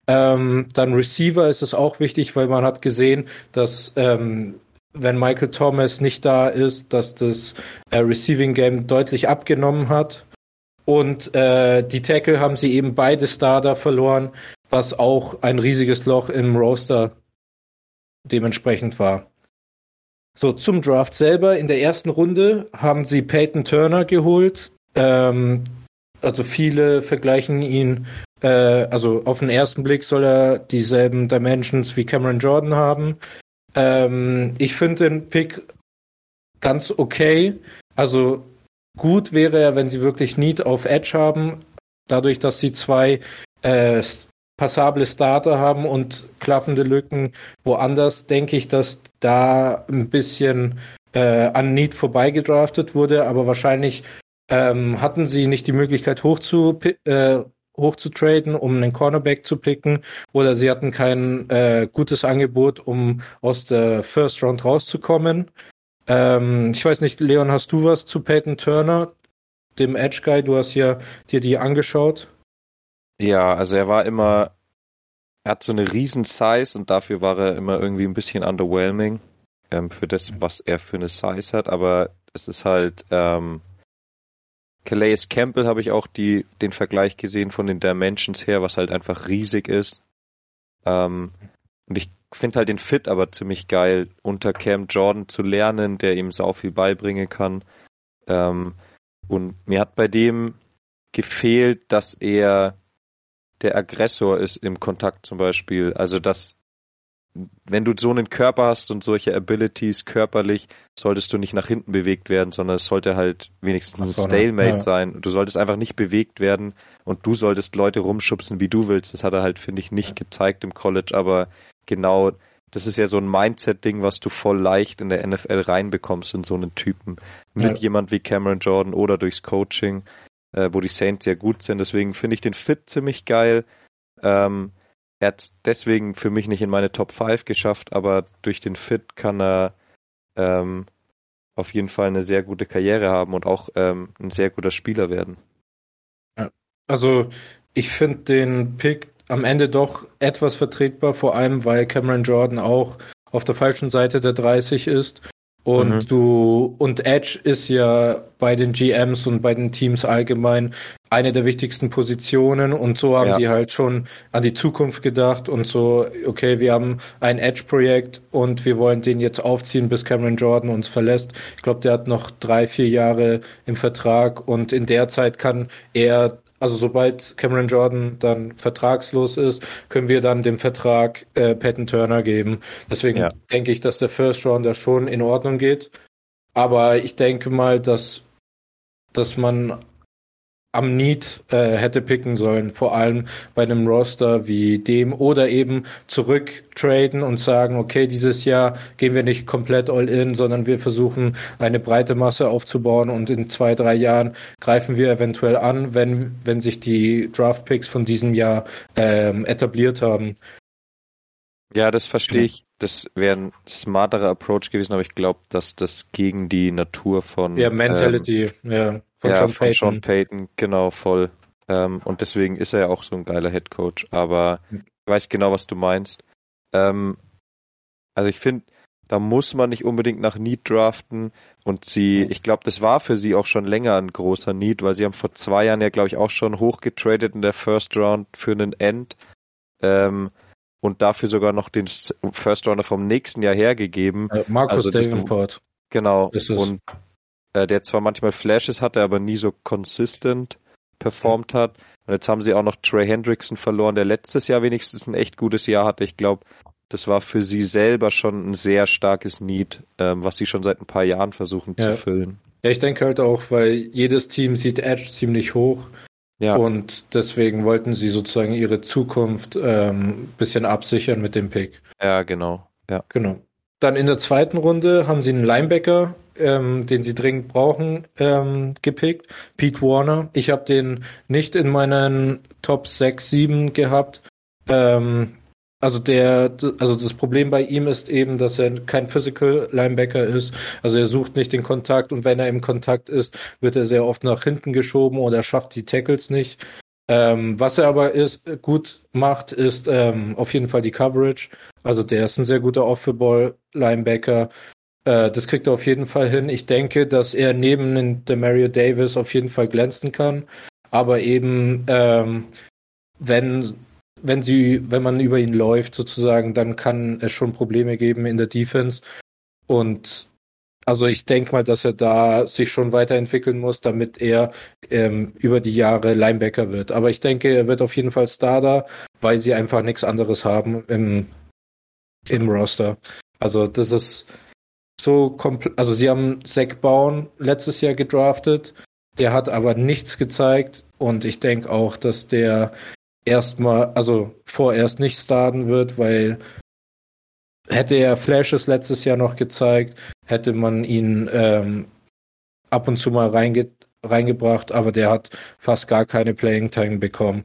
[SPEAKER 4] Ähm, dann Receiver ist es auch wichtig, weil man hat gesehen, dass ähm, wenn Michael Thomas nicht da ist, dass das äh, Receiving Game deutlich abgenommen hat. Und äh, die Tackle haben sie eben beide Starter verloren, was auch ein riesiges Loch im Roster dementsprechend war. So, zum Draft selber. In der ersten Runde haben sie Peyton Turner geholt. Ähm, also viele vergleichen ihn, äh, also auf den ersten Blick soll er dieselben Dimensions wie Cameron Jordan haben. Ähm, ich finde den Pick ganz okay. Also gut wäre er, wenn sie wirklich Need auf Edge haben, dadurch, dass sie zwei äh, passable Starter haben und klaffende Lücken woanders, denke ich, dass da ein bisschen äh, an Need vorbeigedraftet wurde, aber wahrscheinlich ähm, hatten sie nicht die Möglichkeit hoch zu, äh, hochzutraden, um einen Cornerback zu picken, oder sie hatten kein äh, gutes Angebot, um aus der First Round rauszukommen. Ähm, ich weiß nicht, Leon, hast du was zu Peyton Turner, dem Edge Guy? Du hast ja dir die angeschaut.
[SPEAKER 1] Ja, also er war immer, er hat so eine riesen Size und dafür war er immer irgendwie ein bisschen underwhelming ähm, für das, was er für eine Size hat, aber es ist halt, ähm, Calais Campbell habe ich auch die, den Vergleich gesehen von den Dimensions her, was halt einfach riesig ist. Ähm, und ich finde halt den Fit aber ziemlich geil, unter Cam Jordan zu lernen, der ihm sau viel beibringen kann. Ähm, und mir hat bei dem gefehlt, dass er der Aggressor ist im Kontakt zum Beispiel. Also dass wenn du so einen Körper hast und solche Abilities körperlich, solltest du nicht nach hinten bewegt werden, sondern es sollte halt wenigstens ein Stalemate ja. sein. Du solltest einfach nicht bewegt werden und du solltest Leute rumschubsen, wie du willst. Das hat er halt, finde ich, nicht gezeigt im College, aber genau, das ist ja so ein Mindset-Ding, was du voll leicht in der NFL reinbekommst in so einen Typen. Mit ja. jemand wie Cameron Jordan oder durchs Coaching, äh, wo die Saints sehr gut sind. Deswegen finde ich den Fit ziemlich geil. Ähm, er hat deswegen für mich nicht in meine Top 5 geschafft, aber durch den Fit kann er ähm, auf jeden Fall eine sehr gute Karriere haben und auch ähm, ein sehr guter Spieler werden.
[SPEAKER 4] Also ich finde den Pick am Ende doch etwas vertretbar, vor allem weil Cameron Jordan auch auf der falschen Seite der 30 ist und mhm. du und Edge ist ja bei den GMs und bei den Teams allgemein eine der wichtigsten Positionen und so haben ja. die halt schon an die Zukunft gedacht und so, okay, wir haben ein Edge-Projekt und wir wollen den jetzt aufziehen, bis Cameron Jordan uns verlässt. Ich glaube, der hat noch drei, vier Jahre im Vertrag und in der Zeit kann er also sobald Cameron Jordan dann vertragslos ist, können wir dann den Vertrag äh, Patton Turner geben. Deswegen ja. denke ich, dass der First Rounder schon in Ordnung geht. Aber ich denke mal, dass, dass man am Need äh, hätte picken sollen, vor allem bei einem Roster wie dem oder eben zurücktraden und sagen, okay, dieses Jahr gehen wir nicht komplett all in, sondern wir versuchen eine breite Masse aufzubauen und in zwei, drei Jahren greifen wir eventuell an, wenn, wenn sich die Draft Picks von diesem Jahr ähm, etabliert haben.
[SPEAKER 1] Ja, das verstehe ich. Das wäre ein smarterer Approach gewesen, aber ich glaube, dass das gegen die Natur von
[SPEAKER 4] ja Mentality, ähm, ja
[SPEAKER 1] von, ja, Sean, von Payton. Sean Payton, genau, voll. Ähm, und deswegen ist er ja auch so ein geiler Head Coach. Aber ich weiß genau, was du meinst. Ähm, also ich finde, da muss man nicht unbedingt nach Need draften. Und sie, ich glaube, das war für sie auch schon länger ein großer Need, weil sie haben vor zwei Jahren ja, glaube ich, auch schon hochgetradet in der First Round für einen End. Ähm, und dafür sogar noch den First Rounder vom nächsten Jahr hergegeben.
[SPEAKER 4] Äh, Markus also Davenport.
[SPEAKER 1] Genau. Und äh, der zwar manchmal Flashes hatte, aber nie so consistent performt hat. Und jetzt haben sie auch noch Trey Hendrickson verloren, der letztes Jahr wenigstens ein echt gutes Jahr hatte. Ich glaube, das war für sie selber schon ein sehr starkes Need, ähm, was sie schon seit ein paar Jahren versuchen ja. zu füllen.
[SPEAKER 4] Ja, ich denke halt auch, weil jedes Team sieht Edge ziemlich hoch. Ja. Und deswegen wollten sie sozusagen ihre Zukunft ähm, bisschen absichern mit dem Pick.
[SPEAKER 1] Ja, genau. Ja.
[SPEAKER 4] Genau. Dann in der zweiten Runde haben sie einen Linebacker ähm, den sie dringend brauchen, ähm, gepickt. Pete Warner. Ich habe den nicht in meinen Top 6, 7 gehabt. Ähm, also der, also das Problem bei ihm ist eben, dass er kein Physical Linebacker ist. Also er sucht nicht den Kontakt und wenn er im Kontakt ist, wird er sehr oft nach hinten geschoben oder schafft die Tackles nicht. Ähm, was er aber ist, gut macht, ist ähm, auf jeden Fall die Coverage. Also der ist ein sehr guter Off-the-Ball-Linebacker. Äh, das kriegt er auf jeden Fall hin. Ich denke, dass er neben der Mario Davis auf jeden Fall glänzen kann. Aber eben, ähm, wenn, wenn sie, wenn man über ihn läuft, sozusagen, dann kann es schon Probleme geben in der Defense. Und also ich denke mal, dass er da sich schon weiterentwickeln muss, damit er ähm, über die Jahre Linebacker wird. Aber ich denke, er wird auf jeden Fall Starter, weil sie einfach nichts anderes haben im, im Roster. Also das ist, so komplett, also sie haben Zach Baun letztes Jahr gedraftet, der hat aber nichts gezeigt. Und ich denke auch, dass der erstmal, also vorerst nicht starten wird, weil hätte er Flashes letztes Jahr noch gezeigt, hätte man ihn ähm, ab und zu mal reinge reingebracht, aber der hat fast gar keine Playing Time bekommen.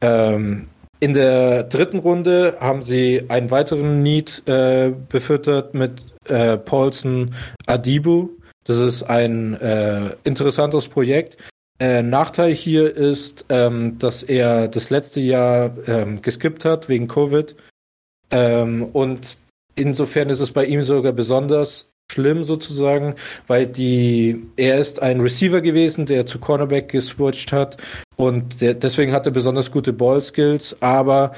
[SPEAKER 4] Ähm, in der dritten Runde haben sie einen weiteren Need äh, befüttert mit äh, Paulson Adibu. Das ist ein äh, interessantes Projekt. Äh, Nachteil hier ist, ähm, dass er das letzte Jahr ähm, geskippt hat wegen Covid. Ähm, und insofern ist es bei ihm sogar besonders schlimm sozusagen, weil die er ist ein Receiver gewesen, der zu Cornerback geswitcht hat und der, deswegen hat er besonders gute Ball-Skills, aber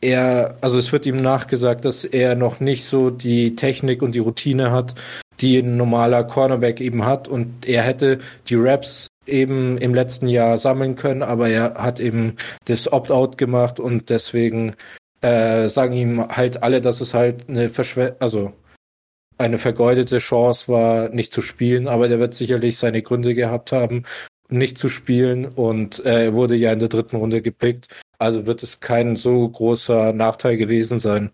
[SPEAKER 4] er, also es wird ihm nachgesagt, dass er noch nicht so die Technik und die Routine hat, die ein normaler Cornerback eben hat. Und er hätte die Raps eben im letzten Jahr sammeln können, aber er hat eben das Opt-out gemacht und deswegen äh, sagen ihm halt alle, dass es halt eine Verschw also eine vergeudete Chance war, nicht zu spielen, aber der wird sicherlich seine Gründe gehabt haben, nicht zu spielen und äh, er wurde ja in der dritten Runde gepickt. Also wird es kein so großer Nachteil gewesen sein.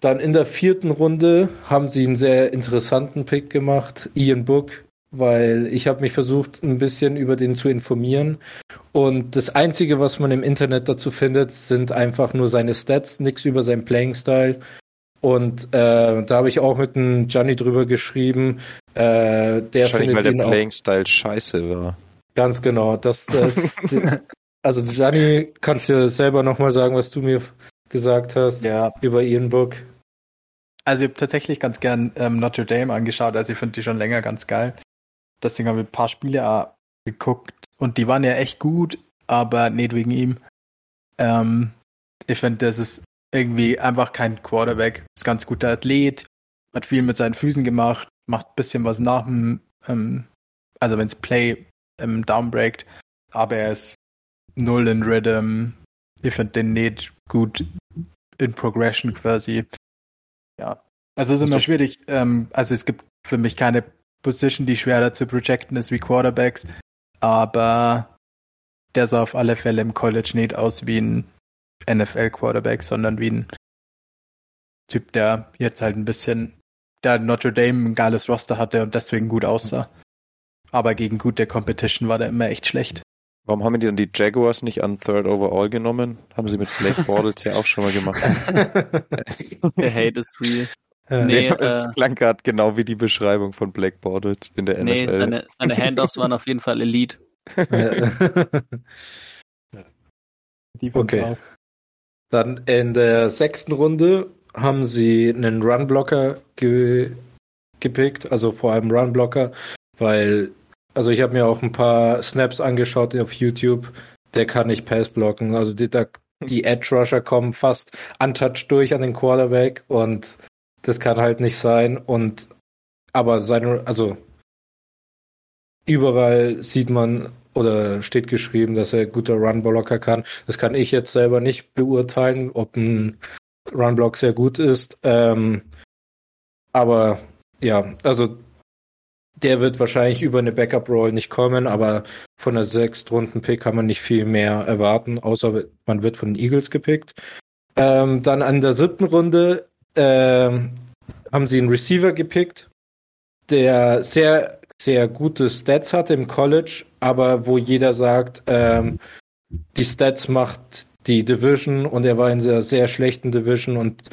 [SPEAKER 4] Dann in der vierten Runde haben sie einen sehr interessanten Pick gemacht, Ian Book, weil ich habe mich versucht, ein bisschen über den zu informieren. Und das Einzige, was man im Internet dazu findet, sind einfach nur seine Stats, nichts über seinen Playing Style. Und äh, da habe ich auch mit dem Gianni drüber geschrieben. Äh, der
[SPEAKER 1] findet weil der Playing Style scheiße war.
[SPEAKER 4] Ganz genau. Das, [LAUGHS] das, Also Gianni, kannst du selber nochmal sagen, was du mir gesagt hast ja. über Ian Book?
[SPEAKER 2] Also ich habe tatsächlich ganz gern ähm, Notre Dame angeschaut, also ich finde die schon länger ganz geil. Deswegen habe ich ein paar Spiele auch geguckt und die waren ja echt gut, aber nicht wegen ihm. Ähm, ich finde, das ist irgendwie einfach kein Quarterback. Ist ganz guter Athlet, hat viel mit seinen Füßen gemacht, macht ein bisschen was nach dem, ähm, also wenns Play ähm, downbreakt, aber er ist null in Rhythm. Ich finde den nicht gut in Progression quasi. Ja. Also es ist immer schwierig. Ähm, also es gibt für mich keine Position, die schwerer zu projecten ist wie Quarterbacks, aber der sah auf alle Fälle im College nicht aus wie ein NFL-Quarterback, sondern wie ein Typ, der jetzt halt ein bisschen, der Notre Dame ein geiles Roster hatte und deswegen gut aussah. Aber gegen gute Competition war der immer echt schlecht.
[SPEAKER 1] Warum haben die dann die Jaguars nicht an Third Overall genommen? Haben sie mit Blake Bortles ja auch schon mal gemacht. [LAUGHS]
[SPEAKER 3] Der Hate is real.
[SPEAKER 1] Nee, nee das äh, klang gerade genau wie die Beschreibung von Blake Bortles in der nee, NFL. Nee,
[SPEAKER 3] seine, seine Handoffs waren auf jeden Fall Elite. [LAUGHS]
[SPEAKER 4] okay. Auch. Dann in der sechsten Runde haben sie einen Runblocker ge gepickt, also vor allem Runblocker, weil, also ich habe mir auch ein paar Snaps angeschaut auf YouTube, der kann nicht Pass blocken, also die, die Edge Rusher kommen fast untouched durch an den Quarterback und das kann halt nicht sein und aber seine, also überall sieht man oder steht geschrieben, dass er guter Runblocker kann. Das kann ich jetzt selber nicht beurteilen, ob ein Runblock sehr gut ist. Ähm, aber ja, also der wird wahrscheinlich über eine Backup-Roll nicht kommen, aber von der Sechstrunden-Pick kann man nicht viel mehr erwarten, außer man wird von den Eagles gepickt. Ähm, dann an der siebten Runde ähm, haben sie einen Receiver gepickt, der sehr, sehr gute Stats hatte im College, aber wo jeder sagt, ähm, die Stats macht die Division und er war in einer sehr schlechten Division und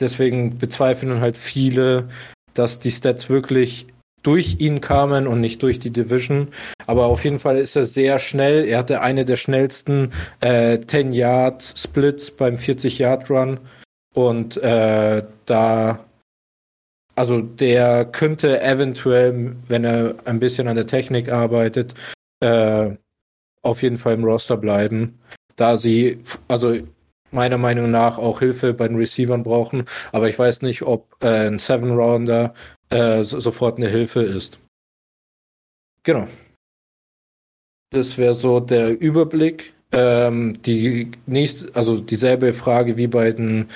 [SPEAKER 4] deswegen bezweifeln halt viele, dass die Stats wirklich durch ihn kamen und nicht durch die Division. Aber auf jeden Fall ist er sehr schnell. Er hatte eine der schnellsten äh, 10-Yard-Splits beim 40-Yard-Run. Und äh, da, also der könnte eventuell, wenn er ein bisschen an der Technik arbeitet, äh, auf jeden Fall im Roster bleiben da sie, also meiner Meinung nach auch Hilfe bei den Receivern brauchen. Aber ich weiß nicht, ob äh, ein Seven Rounder äh, so, sofort eine Hilfe ist. Genau. Das wäre so der Überblick. Ähm, die nächste, also dieselbe Frage wie bei den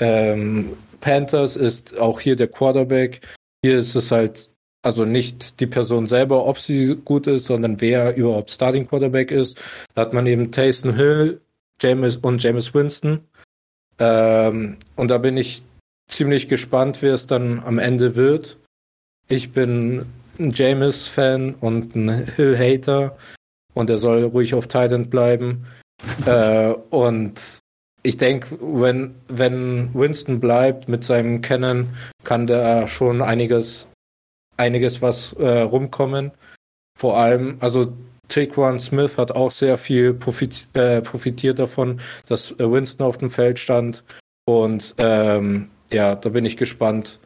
[SPEAKER 4] ähm, Panthers ist auch hier der Quarterback. Hier ist es halt also nicht die Person selber, ob sie gut ist, sondern wer überhaupt Starting Quarterback ist. Da hat man eben Taysom Hill James und James Winston. Ähm, und da bin ich ziemlich gespannt, wer es dann am Ende wird. Ich bin ein James-Fan und ein Hill-Hater und er soll ruhig auf Titan bleiben. äh, und ich denke, wenn, wenn Winston bleibt mit seinem Kennen, kann da schon einiges einiges was äh, rumkommen. Vor allem, also Taquan Smith hat auch sehr viel profit, äh, profitiert davon, dass äh, Winston auf dem Feld stand. Und ähm, ja, da bin ich gespannt,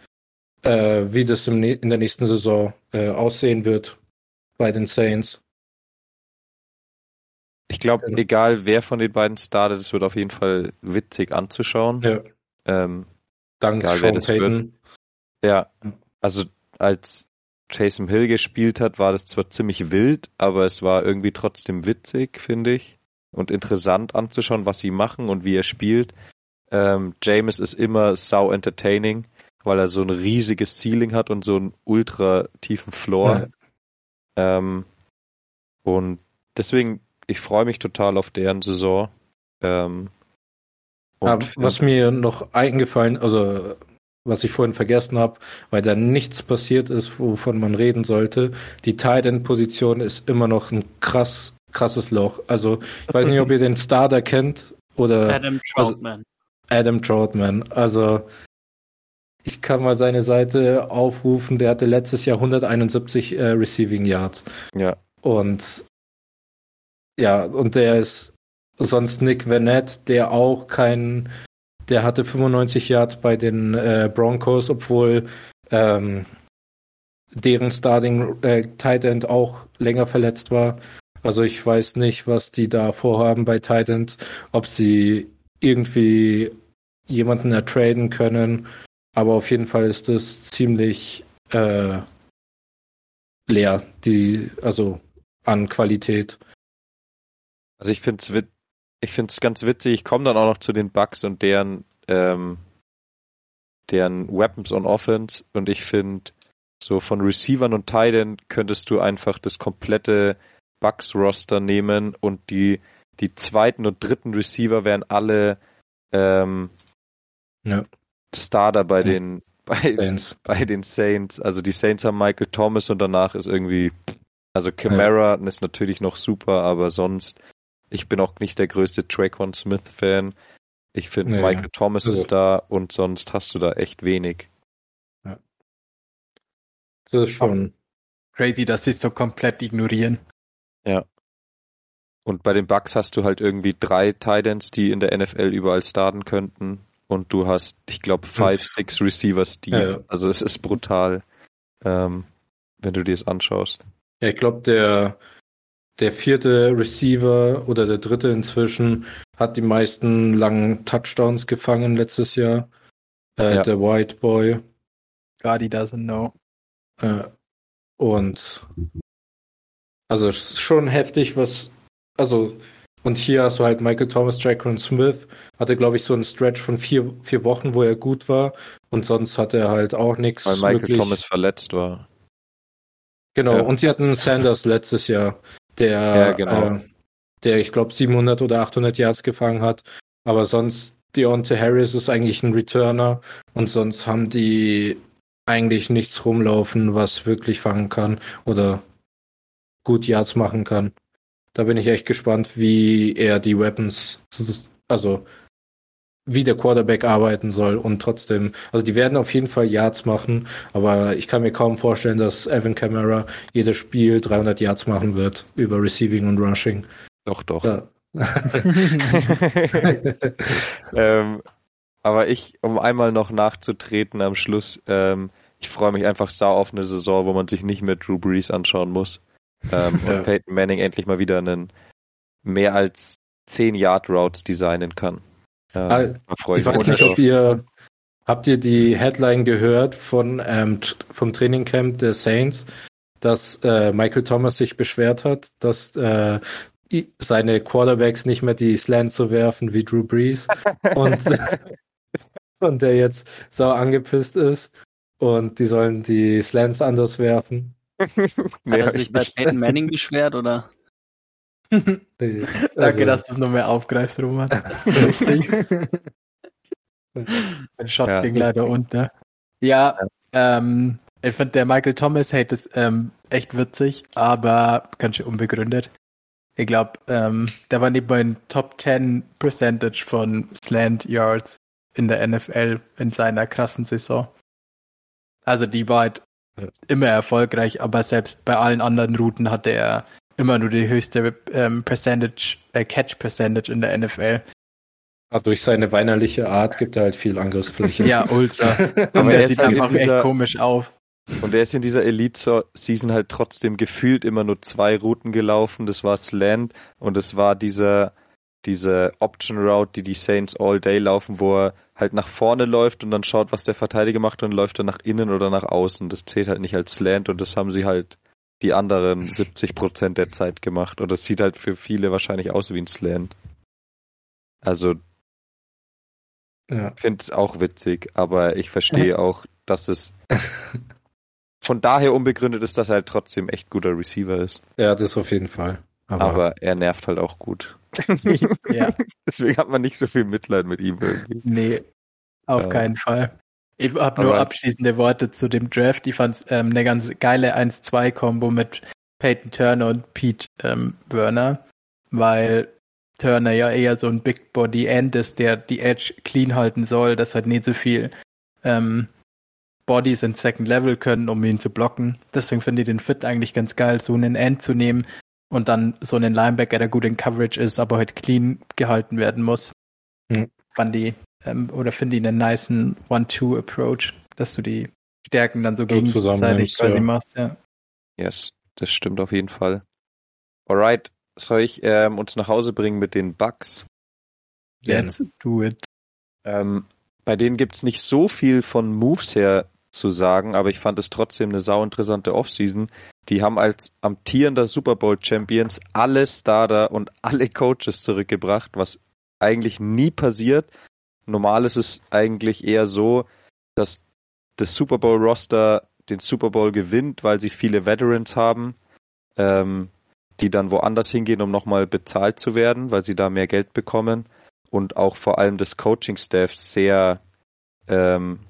[SPEAKER 4] äh, wie das im, in der nächsten Saison äh, aussehen wird bei den Saints.
[SPEAKER 1] Ich glaube, ja. egal wer von den beiden startet, es wird auf jeden Fall witzig anzuschauen. Ja. Ähm,
[SPEAKER 4] Dank egal, Sean Payton.
[SPEAKER 1] Ja, also als Jason Hill gespielt hat, war das zwar ziemlich wild, aber es war irgendwie trotzdem witzig, finde ich. Und interessant anzuschauen, was sie machen und wie er spielt. Ähm, James ist immer sau entertaining, weil er so ein riesiges Ceiling hat und so einen ultra tiefen Floor. Ja. Ähm, und deswegen, ich freue mich total auf deren Saison. Ähm,
[SPEAKER 4] ja, was mir noch eingefallen, also was ich vorhin vergessen habe, weil da nichts passiert ist, wovon man reden sollte. Die Tight End Position ist immer noch ein krass krasses Loch. Also ich weiß nicht, ob ihr den Starter kennt oder
[SPEAKER 3] Adam also Troutman.
[SPEAKER 4] Also, Adam Troutman. Also ich kann mal seine Seite aufrufen. Der hatte letztes Jahr 171 äh, Receiving Yards.
[SPEAKER 1] Ja.
[SPEAKER 4] Und ja, und der ist sonst Nick Vanette, der auch kein der hatte 95 Yards bei den äh, Broncos, obwohl ähm, deren Starting äh, Tight End auch länger verletzt war. Also ich weiß nicht, was die da vorhaben bei Tight End, ob sie irgendwie jemanden ertraden können. Aber auf jeden Fall ist das ziemlich äh, leer, die, also an Qualität.
[SPEAKER 1] Also ich finde es ich find's ganz witzig, ich komme dann auch noch zu den Bugs und deren, ähm, deren Weapons on Offense und ich finde, so von Receivern und Titans könntest du einfach das komplette Bugs-Roster nehmen und die, die zweiten und dritten Receiver wären alle ähm, ja. Starter bei ja. den bei, Saints. [LAUGHS] bei den Saints. Also die Saints haben Michael Thomas und danach ist irgendwie, also Camara ja. ist natürlich noch super, aber sonst, ich bin auch nicht der größte Traquan Smith-Fan. Ich finde, nee, Michael Thomas also. ist da und sonst hast du da echt wenig. Ja.
[SPEAKER 2] Das ist schon crazy, dass sie es so komplett ignorieren.
[SPEAKER 1] Ja. Und bei den Bucks hast du halt irgendwie drei Titans, die in der NFL überall starten könnten. Und du hast, ich glaube, five, six Receivers, die. Ja, ja. Also es ist brutal, ähm, wenn du dir das anschaust.
[SPEAKER 4] Ja, ich glaube, der, der vierte Receiver oder der dritte inzwischen hat die meisten langen Touchdowns gefangen letztes Jahr. Äh, ja. Der White Boy.
[SPEAKER 2] God, he doesn't know.
[SPEAKER 4] Äh, und also es ist schon heftig, was, also, und hier hast du halt Michael Thomas, Jackson Smith, hatte, glaube ich, so einen Stretch von vier, vier Wochen, wo er gut war. Und sonst hatte er halt auch nichts.
[SPEAKER 1] Weil Michael wirklich. Thomas verletzt war.
[SPEAKER 4] Genau, ja. und sie hatten Sanders letztes Jahr, der, ja, genau. äh, der ich glaube, 700 oder 800 Yards gefangen hat. Aber sonst, Deontay Harris ist eigentlich ein Returner. Und sonst haben die eigentlich nichts rumlaufen, was wirklich fangen kann. Oder gut Yards machen kann. Da bin ich echt gespannt, wie er die Weapons, also wie der Quarterback arbeiten soll und trotzdem, also die werden auf jeden Fall Yards machen, aber ich kann mir kaum vorstellen, dass Evan Kamara jedes Spiel 300 Yards machen wird über Receiving und Rushing.
[SPEAKER 1] Doch, doch. Ja. [LAUGHS] ähm, aber ich, um einmal noch nachzutreten am Schluss, ähm, ich freue mich einfach sau auf eine Saison, wo man sich nicht mehr Drew Brees anschauen muss ähm, [LAUGHS] ja. und Peyton Manning endlich mal wieder einen mehr als 10 Yard Routes designen kann.
[SPEAKER 4] Ähm, ah, ich weiß nicht, ob ihr habt ihr die Headline gehört von ähm, vom Trainingcamp der Saints, dass äh, Michael Thomas sich beschwert hat, dass äh, seine Quarterbacks nicht mehr die Slant zu werfen wie Drew Brees [LAUGHS] und [LAUGHS] und der jetzt so angepisst ist und die sollen die Slants anders werfen. [LAUGHS]
[SPEAKER 3] Hat er sich bei Peyton Manning beschwert, oder? [LAUGHS]
[SPEAKER 2] Nee, also, Danke, dass du es noch mehr aufgreifst, Roman. [LAUGHS] Ein Shot ja. ging leider unter. Ja, ähm, ich finde der Michael Thomas Hate ist ähm, echt witzig, aber ganz schön unbegründet. Ich glaube, ähm, der war neben meinen Top 10 Percentage von Slant Yards in der NFL in seiner krassen Saison. Also die war halt immer erfolgreich, aber selbst bei allen anderen Routen hatte er immer nur die höchste ähm, Percentage, äh, Catch Percentage in der NFL.
[SPEAKER 4] Aber durch seine weinerliche Art gibt er halt viel Angriffsfläche.
[SPEAKER 2] ja, ultra. [LAUGHS] aber er sieht halt einfach dieser, echt komisch auf.
[SPEAKER 1] Und er ist in dieser Elite-Season halt trotzdem gefühlt immer nur zwei Routen gelaufen. Das war Slant und es war dieser, diese Option Route, die die Saints all day laufen, wo er halt nach vorne läuft und dann schaut, was der Verteidiger macht und läuft er nach innen oder nach außen. Das zählt halt nicht als Slant und das haben sie halt die anderen 70 Prozent der Zeit gemacht. Und das sieht halt für viele wahrscheinlich aus wie ein Slant. Also, ja. finde es auch witzig, aber ich verstehe auch, dass es von daher unbegründet ist, dass er halt trotzdem echt guter Receiver ist.
[SPEAKER 4] Ja, das auf jeden Fall.
[SPEAKER 1] Aber, aber er nervt halt auch gut. [LAUGHS] ja. [LAUGHS] Deswegen hat man nicht so viel Mitleid mit ihm irgendwie.
[SPEAKER 2] Nee, auf ja. keinen Fall. Ich habe nur abschließende Worte zu dem Draft. Ich fand es ähm, eine ganz geile 1-2-Kombo mit Peyton Turner und Pete ähm, Werner, weil Turner ja eher so ein Big Body End ist, der die Edge clean halten soll, dass halt nicht so viel ähm, Bodies in Second Level können, um ihn zu blocken. Deswegen finde ich den Fit eigentlich ganz geil, so einen End zu nehmen, und dann so einen Linebacker, der gut in Coverage ist, aber halt clean gehalten werden muss. Hm. Fand die, ähm, oder finde ich einen nice One-Two-Approach, dass du die Stärken dann so gegenseitig quasi ja. machst, ja.
[SPEAKER 1] Yes, das stimmt auf jeden Fall. Alright, soll ich ähm, uns nach Hause bringen mit den Bugs?
[SPEAKER 2] Let's do it.
[SPEAKER 1] Ähm, bei denen gibt's nicht so viel von Moves her zu sagen, aber ich fand es trotzdem eine sau interessante Offseason. die haben als amtierender Super Bowl Champions alle Starter und alle Coaches zurückgebracht, was eigentlich nie passiert. Normal ist es eigentlich eher so, dass das Super Bowl Roster den Super Bowl gewinnt, weil sie viele Veterans haben, ähm, die dann woanders hingehen, um nochmal bezahlt zu werden, weil sie da mehr Geld bekommen und auch vor allem das Coaching-Staff sehr ähm,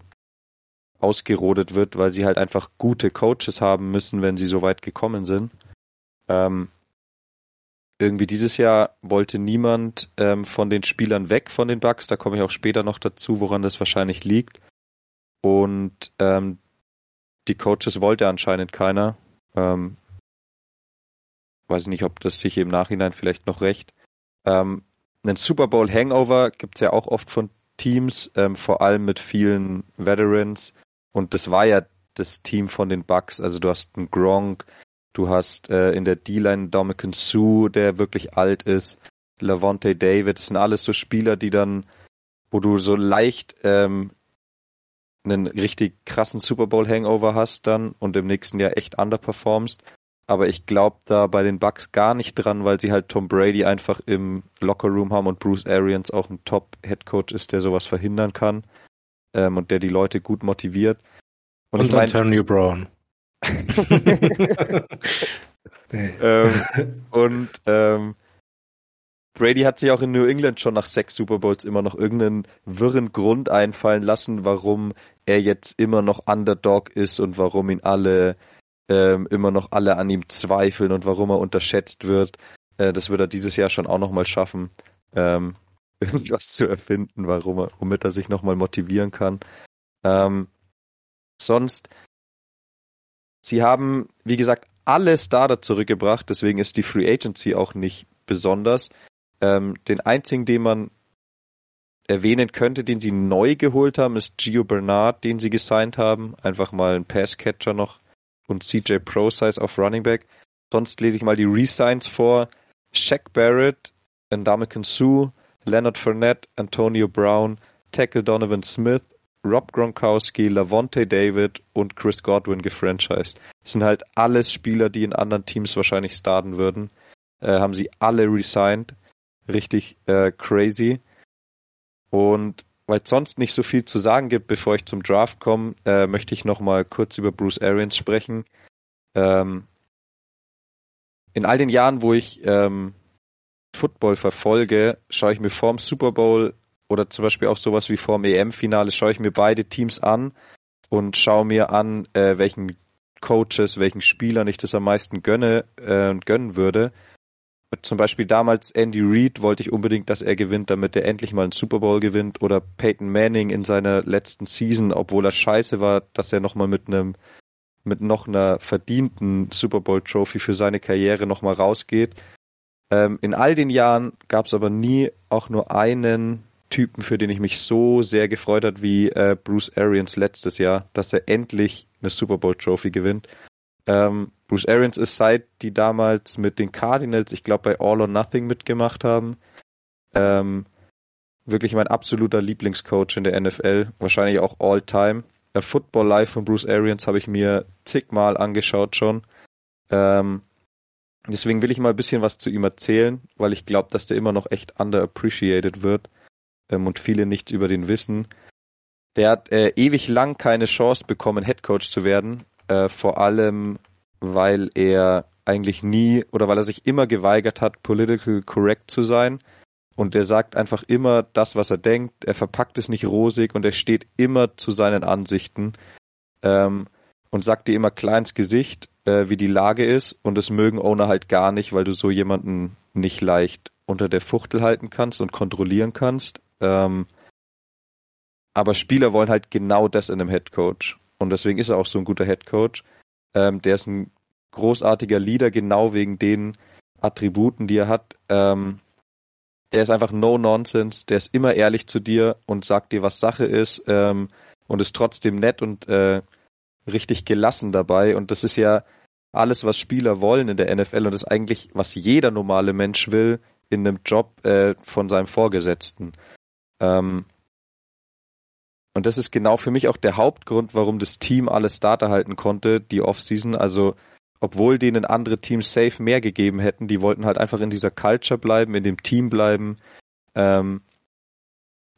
[SPEAKER 1] ausgerodet wird, weil sie halt einfach gute Coaches haben müssen, wenn sie so weit gekommen sind. Ähm, irgendwie dieses Jahr wollte niemand ähm, von den Spielern weg von den Bucks. Da komme ich auch später noch dazu, woran das wahrscheinlich liegt. Und ähm, die Coaches wollte anscheinend keiner. Ähm, weiß nicht, ob das sich im Nachhinein vielleicht noch recht. Ähm, einen Super Bowl Hangover gibt's ja auch oft von Teams, ähm, vor allem mit vielen Veterans. Und das war ja das Team von den Bucks. Also du hast einen Gronk, du hast äh, in der D-Line Dominican Sue, der wirklich alt ist, Lavonte David. Das sind alles so Spieler, die dann, wo du so leicht ähm, einen richtig krassen Super Bowl Hangover hast dann und im nächsten Jahr echt underperformst. Aber ich glaube da bei den Bucks gar nicht dran, weil sie halt Tom Brady einfach im Locker Room haben und Bruce Arians auch ein Top Head Coach ist, der sowas verhindern kann ähm, und der die Leute gut motiviert.
[SPEAKER 4] Und, und ich mein, Antonio Brown.
[SPEAKER 1] Ähm, [LAUGHS] und ähm, Brady hat sich auch in New England schon nach sechs Super Bowls immer noch irgendeinen wirren Grund einfallen lassen, warum er jetzt immer noch Underdog ist und warum ihn alle ähm, immer noch alle an ihm zweifeln und warum er unterschätzt wird. Äh, das wird er dieses Jahr schon auch nochmal schaffen, ähm, [LAUGHS] irgendwas zu erfinden, warum er, womit er sich nochmal motivieren kann. Ähm, sonst, sie haben, wie gesagt, alle Starter zurückgebracht, deswegen ist die Free Agency auch nicht besonders. Ähm, den einzigen, den man erwähnen könnte, den sie neu geholt haben, ist Gio Bernard, den sie gesigned haben. Einfach mal ein Passcatcher noch und CJ ProSize auf Running Back. Sonst lese ich mal die Resigns vor. Shaq Barrett, Ndamukong Sue, Leonard Fournette, Antonio Brown, Tackle Donovan Smith, Rob Gronkowski, Lavonte David und Chris Godwin gefranchised. Das sind halt alles Spieler, die in anderen Teams wahrscheinlich starten würden. Äh, haben sie alle resigned. Richtig äh, crazy. Und weil es sonst nicht so viel zu sagen gibt, bevor ich zum Draft komme, äh, möchte ich noch mal kurz über Bruce Arians sprechen. Ähm, in all den Jahren, wo ich ähm, Football verfolge, schaue ich mir vorm Super Bowl oder zum Beispiel auch sowas wie vorm EM-Finale, schaue ich mir beide Teams an und schaue mir an, äh, welchen Coaches, welchen Spielern ich das am meisten gönne äh, gönnen würde zum Beispiel damals Andy Reid wollte ich unbedingt, dass er gewinnt, damit er endlich mal einen Super Bowl gewinnt. Oder Peyton Manning in seiner letzten Season, obwohl er scheiße war, dass er nochmal mit einem, mit noch einer verdienten Super Bowl Trophy für seine Karriere nochmal rausgeht. Ähm, in all den Jahren gab es aber nie auch nur einen Typen, für den ich mich so sehr gefreut hat wie äh, Bruce Arians letztes Jahr, dass er endlich eine Super Bowl Trophy gewinnt. Ähm, Bruce Arians ist seit die damals mit den Cardinals, ich glaube bei All or Nothing mitgemacht haben, ähm, wirklich mein absoluter Lieblingscoach in der NFL, wahrscheinlich auch All Time. Der Football Life von Bruce Arians habe ich mir zigmal angeschaut schon. Ähm, deswegen will ich mal ein bisschen was zu ihm erzählen, weil ich glaube, dass der immer noch echt underappreciated wird ähm, und viele nichts über den wissen. Der hat äh, ewig lang keine Chance bekommen, Head Coach zu werden, äh, vor allem, weil er eigentlich nie oder weil er sich immer geweigert hat, political correct zu sein. Und er sagt einfach immer das, was er denkt. Er verpackt es nicht rosig und er steht immer zu seinen Ansichten ähm, und sagt dir immer klar ins Gesicht, äh, wie die Lage ist. Und das mögen Owner halt gar nicht, weil du so jemanden nicht leicht unter der Fuchtel halten kannst und kontrollieren kannst. Ähm, aber Spieler wollen halt genau das in einem Head Coach. Und deswegen ist er auch so ein guter Head Coach. Ähm, der ist ein großartiger Leader, genau wegen den Attributen, die er hat. Ähm, der ist einfach no nonsense, der ist immer ehrlich zu dir und sagt dir, was Sache ist ähm, und ist trotzdem nett und äh, richtig gelassen dabei. Und das ist ja alles, was Spieler wollen in der NFL und das ist eigentlich, was jeder normale Mensch will in einem Job äh, von seinem Vorgesetzten. Ähm, und das ist genau für mich auch der Hauptgrund, warum das Team alle Starter halten konnte, die Offseason. Also obwohl denen andere Teams safe mehr gegeben hätten, die wollten halt einfach in dieser Culture bleiben, in dem Team bleiben, ähm,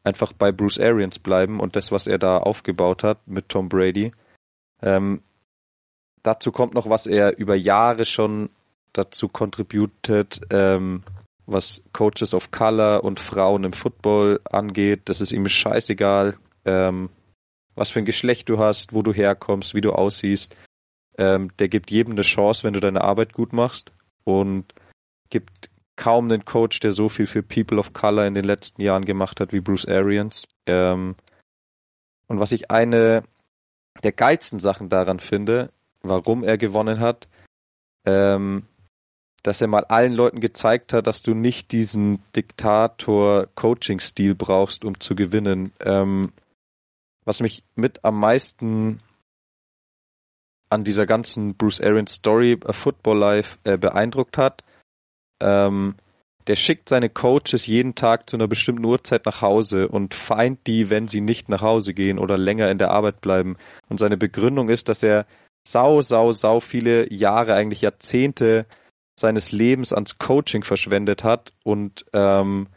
[SPEAKER 1] einfach bei Bruce Arians bleiben und das, was er da aufgebaut hat mit Tom Brady. Ähm, dazu kommt noch, was er über Jahre schon dazu contributed, ähm, was Coaches of Color und Frauen im Football angeht. Das ist ihm scheißegal, ähm, was für ein Geschlecht du hast, wo du herkommst, wie du aussiehst. Ähm, der gibt jedem eine Chance, wenn du deine Arbeit gut machst und gibt kaum einen Coach, der so viel für People of Color in den letzten Jahren gemacht hat wie Bruce Arians. Ähm, und was ich eine der geilsten Sachen daran finde, warum er gewonnen hat, ähm, dass er mal allen Leuten gezeigt hat, dass du nicht diesen Diktator-Coaching-Stil brauchst, um zu gewinnen. Ähm, was mich mit am meisten an dieser ganzen Bruce Arians Story A Football Life äh, beeindruckt hat, ähm, der schickt seine Coaches jeden Tag zu einer bestimmten Uhrzeit nach Hause und feint die, wenn sie nicht nach Hause gehen oder länger in der Arbeit bleiben. Und seine Begründung ist, dass er sau, sau, sau viele Jahre, eigentlich Jahrzehnte seines Lebens ans Coaching verschwendet hat und ähm,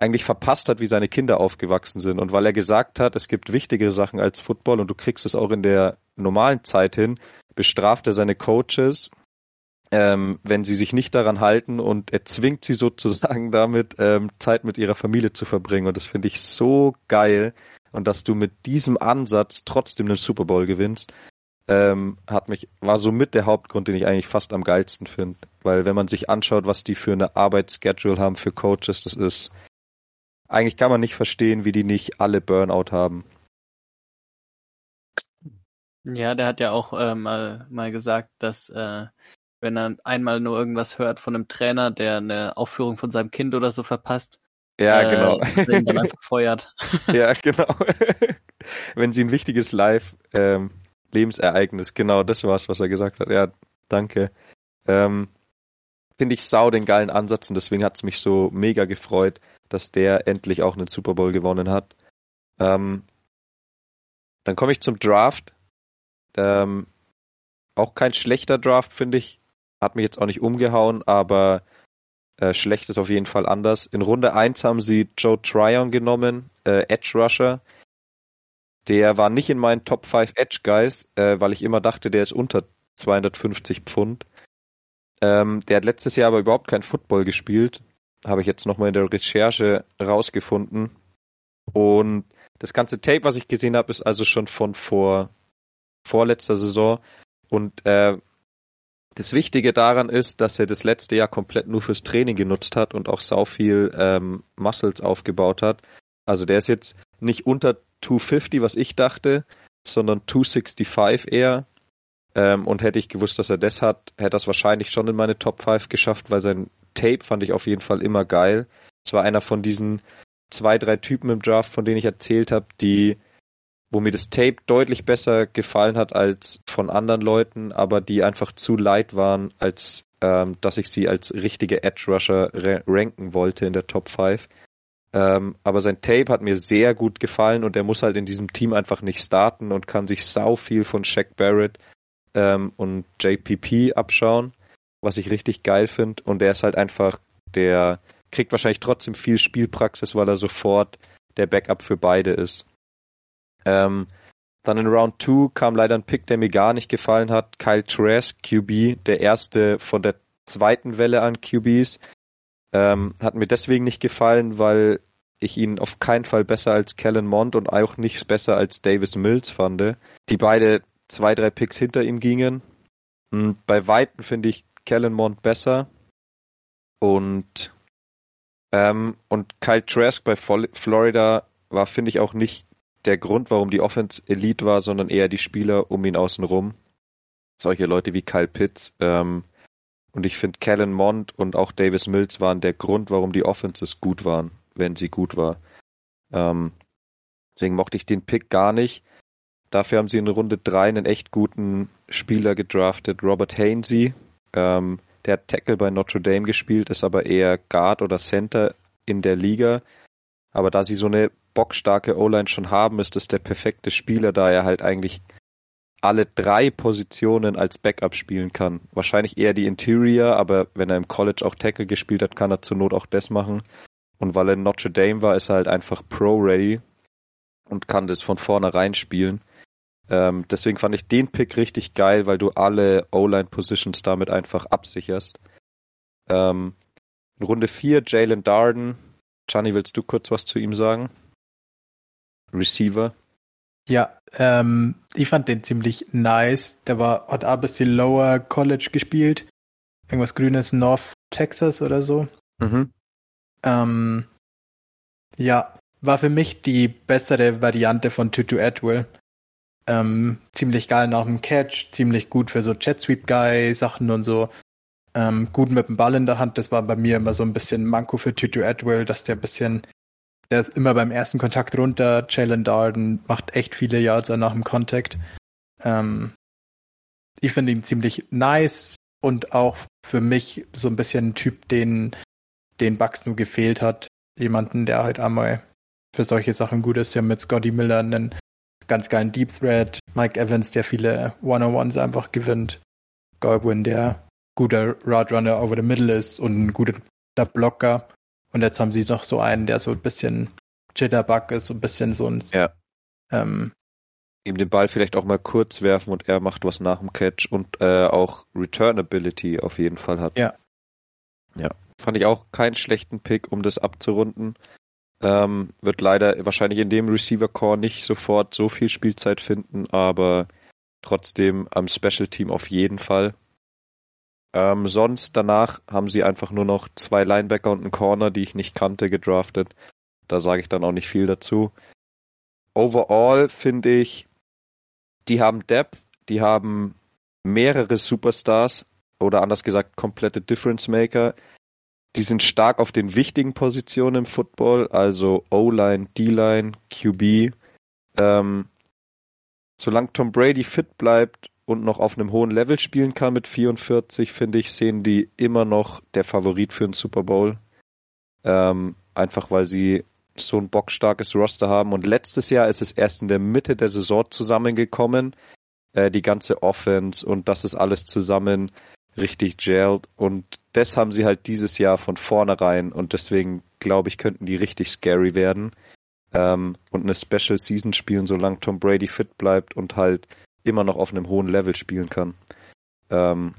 [SPEAKER 1] eigentlich verpasst hat, wie seine Kinder aufgewachsen sind. Und weil er gesagt hat, es gibt wichtigere Sachen als Football und du kriegst es auch in der normalen Zeit hin, bestraft er seine Coaches, ähm, wenn sie sich nicht daran halten und er zwingt sie sozusagen [LAUGHS] damit, ähm, Zeit mit ihrer Familie zu verbringen. Und das finde ich so geil. Und dass du mit diesem Ansatz trotzdem den Super Bowl gewinnst, ähm, hat mich, war somit der Hauptgrund, den ich eigentlich fast am geilsten finde. Weil wenn man sich anschaut, was die für eine Arbeitsschedule haben für Coaches, das ist, eigentlich kann man nicht verstehen, wie die nicht alle Burnout haben.
[SPEAKER 3] Ja, der hat ja auch äh, mal, mal gesagt, dass äh, wenn er einmal nur irgendwas hört von einem Trainer, der eine Aufführung von seinem Kind oder so verpasst,
[SPEAKER 1] ja, äh, genau.
[SPEAKER 3] Deswegen dann [LAUGHS] einfach feuert.
[SPEAKER 1] ja, genau. [LAUGHS] wenn sie ein wichtiges Live ähm, Lebensereignis, genau, das war's, was er gesagt hat. Ja, danke. Ähm, Finde ich sau den geilen Ansatz und deswegen hat's mich so mega gefreut, dass der endlich auch einen Super Bowl gewonnen hat. Ähm, dann komme ich zum Draft. Ähm, auch kein schlechter Draft, finde ich. Hat mich jetzt auch nicht umgehauen, aber äh, schlecht ist auf jeden Fall anders. In Runde 1 haben sie Joe Tryon genommen, äh, Edge Rusher. Der war nicht in meinen Top 5 Edge Guys, äh, weil ich immer dachte, der ist unter 250 Pfund. Ähm, der hat letztes Jahr aber überhaupt kein Football gespielt. Habe ich jetzt nochmal in der Recherche rausgefunden. Und das ganze Tape, was ich gesehen habe, ist also schon von vor vorletzter Saison. Und äh, das Wichtige daran ist, dass er das letzte Jahr komplett nur fürs Training genutzt hat und auch sau viel ähm, Muscles aufgebaut hat. Also der ist jetzt nicht unter 250, was ich dachte, sondern 265 eher. Ähm, und hätte ich gewusst, dass er das hat, hätte es wahrscheinlich schon in meine Top 5 geschafft, weil sein Tape fand ich auf jeden Fall immer geil. Es war einer von diesen zwei, drei Typen im Draft, von denen ich erzählt habe, die, wo mir das Tape deutlich besser gefallen hat als von anderen Leuten, aber die einfach zu light waren, als ähm, dass ich sie als richtige Edge Rusher ranken wollte in der Top 5. Ähm, aber sein Tape hat mir sehr gut gefallen und er muss halt in diesem Team einfach nicht starten und kann sich sau viel von Shaq Barrett ähm, und JPP abschauen, was ich richtig geil finde. Und er ist halt einfach, der kriegt wahrscheinlich trotzdem viel Spielpraxis, weil er sofort der Backup für beide ist. Ähm, dann in Round 2 kam leider ein Pick, der mir gar nicht gefallen hat. Kyle Trask, QB, der erste von der zweiten Welle an QBs. Ähm, hat mir deswegen nicht gefallen, weil ich ihn auf keinen Fall besser als Kellen Mond und auch nicht besser als Davis Mills fand, die beide zwei, drei Picks hinter ihm gingen. Und bei Weitem finde ich Kellen Mond besser. Und, ähm, und Kyle Trask bei Florida war, finde ich, auch nicht der Grund, warum die Offense Elite war, sondern eher die Spieler um ihn außen rum. Solche Leute wie Kyle Pitts. Ähm, und ich finde, Kellen Mond und auch Davis Mills waren der Grund, warum die Offenses gut waren, wenn sie gut war. Ähm, deswegen mochte ich den Pick gar nicht. Dafür haben sie in Runde 3 einen echt guten Spieler gedraftet, Robert Hainsey. Ähm, der hat Tackle bei Notre Dame gespielt, ist aber eher Guard oder Center in der Liga. Aber da sie so eine bockstarke O-Line schon haben, ist es der perfekte Spieler, da er halt eigentlich alle drei Positionen als Backup spielen kann. Wahrscheinlich eher die Interior, aber wenn er im College auch Tackle gespielt hat, kann er zur Not auch das machen. Und weil er in Notre Dame war, ist er halt einfach Pro-ready und kann das von vornherein spielen. Ähm, deswegen fand ich den Pick richtig geil, weil du alle O-Line-Positions damit einfach absicherst. Ähm, Runde 4 Jalen Darden. Gianni, willst du kurz was zu ihm sagen? Receiver.
[SPEAKER 2] Ja, ähm, ich fand den ziemlich nice. Der war, hat ein bisschen Lower College gespielt. Irgendwas Grünes, North Texas oder so. Mhm. Ähm, ja, war für mich die bessere Variante von Tutu Atwell. Ähm, ziemlich geil nach dem Catch, ziemlich gut für so Jet Sweep Guy Sachen und so. Ähm, gut mit dem Ball in der Hand, das war bei mir immer so ein bisschen Manko für Tutu Atwell, dass der ein bisschen, der ist immer beim ersten Kontakt runter. Jalen Darden macht echt viele Yards nach dem Kontakt. Ähm, ich finde ihn ziemlich nice und auch für mich so ein bisschen ein Typ, den, den Bucks nur gefehlt hat. Jemanden, der halt einmal für solche Sachen gut ist. Ja, mit Scotty Miller einen ganz geilen Deep Thread. Mike Evans, der viele One-on-Ones einfach gewinnt. Godwin, der guter Roadrunner over the middle ist und ein guter Blocker. Und jetzt haben sie noch so einen, der so ein bisschen Jitterbug ist, so ein bisschen so ein.
[SPEAKER 1] Ja. Ähm, ihm den Ball vielleicht auch mal kurz werfen und er macht was nach dem Catch und äh, auch Returnability auf jeden Fall hat.
[SPEAKER 2] Ja.
[SPEAKER 1] Ja. Fand ich auch keinen schlechten Pick, um das abzurunden. Ähm, wird leider wahrscheinlich in dem Receiver Core nicht sofort so viel Spielzeit finden, aber trotzdem am Special Team auf jeden Fall. Ähm, sonst danach haben sie einfach nur noch zwei Linebacker und einen Corner, die ich nicht kannte, gedraftet. Da sage ich dann auch nicht viel dazu. Overall finde ich, die haben Depth, die haben mehrere Superstars oder anders gesagt komplette Difference Maker. Die sind stark auf den wichtigen Positionen im Football, also O-Line, D-Line, QB. Ähm, solange Tom Brady fit bleibt und noch auf einem hohen Level spielen kann mit 44, finde ich, sehen die immer noch der Favorit für den Super Bowl. Ähm, einfach weil sie so ein bockstarkes Roster haben. Und letztes Jahr ist es erst in der Mitte der Saison zusammengekommen. Äh, die ganze Offense und das ist alles zusammen richtig gelled. Und das haben sie halt dieses Jahr von vornherein und deswegen glaube ich, könnten die richtig scary werden. Ähm, und eine Special Season spielen, solange Tom Brady fit bleibt und halt immer noch auf einem hohen Level spielen kann. Ähm,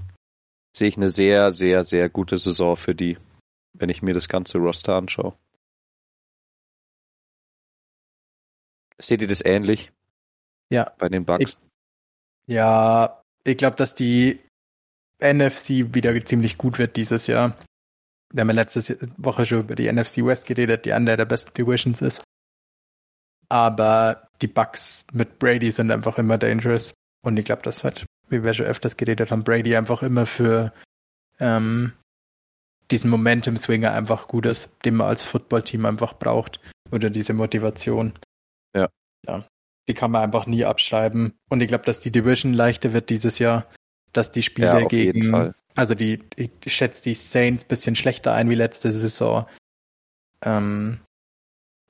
[SPEAKER 1] sehe ich eine sehr, sehr, sehr gute Saison für die, wenn ich mir das ganze Roster anschaue. Seht ihr das ähnlich?
[SPEAKER 2] Ja.
[SPEAKER 1] Bei den Bugs?
[SPEAKER 2] ja, ich glaube, dass die NFC wieder ziemlich gut wird dieses Jahr. Wir haben ja letzte Woche schon über die NFC West geredet, die eine der besten Divisions ist. Aber die Bucks mit Brady sind einfach immer dangerous. Und ich glaube, das hat, wie wir schon öfters geredet haben, Brady einfach immer für ähm, diesen Momentum-Swinger einfach gut ist, den man als Footballteam einfach braucht. Oder diese Motivation.
[SPEAKER 1] Ja.
[SPEAKER 2] Ja. Die kann man einfach nie abschreiben. Und ich glaube, dass die Division leichter wird dieses Jahr dass die Spiele ja, gegen, also die, ich schätze die Saints bisschen schlechter ein wie letzte Saison. Ähm,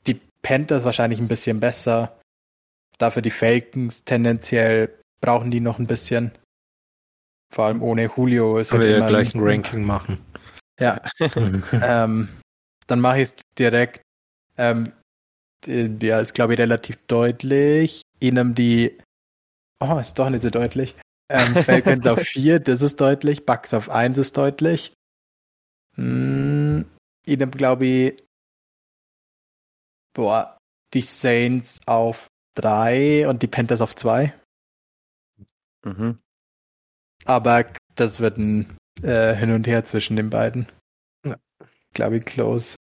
[SPEAKER 2] die Panthers wahrscheinlich ein bisschen besser. Dafür die Falcons tendenziell brauchen die noch ein bisschen. Vor allem ohne Julio
[SPEAKER 4] ist halt ja gleich ein Ranking machen.
[SPEAKER 2] Ja. [LAUGHS] ähm, dann mache ich es direkt. Ähm, ja, ist glaube ich relativ deutlich. Ihnen die. Oh, ist doch nicht so deutlich. Ähm, [LAUGHS] Falcons auf 4, das ist deutlich. Bucks auf 1 ist deutlich. Hm, ihnen glaube ich, boah, die Saints auf 3 und die Panthers auf 2. Mhm. Aber das wird ein äh, Hin und Her zwischen den beiden. Ja. Glaube ich, close.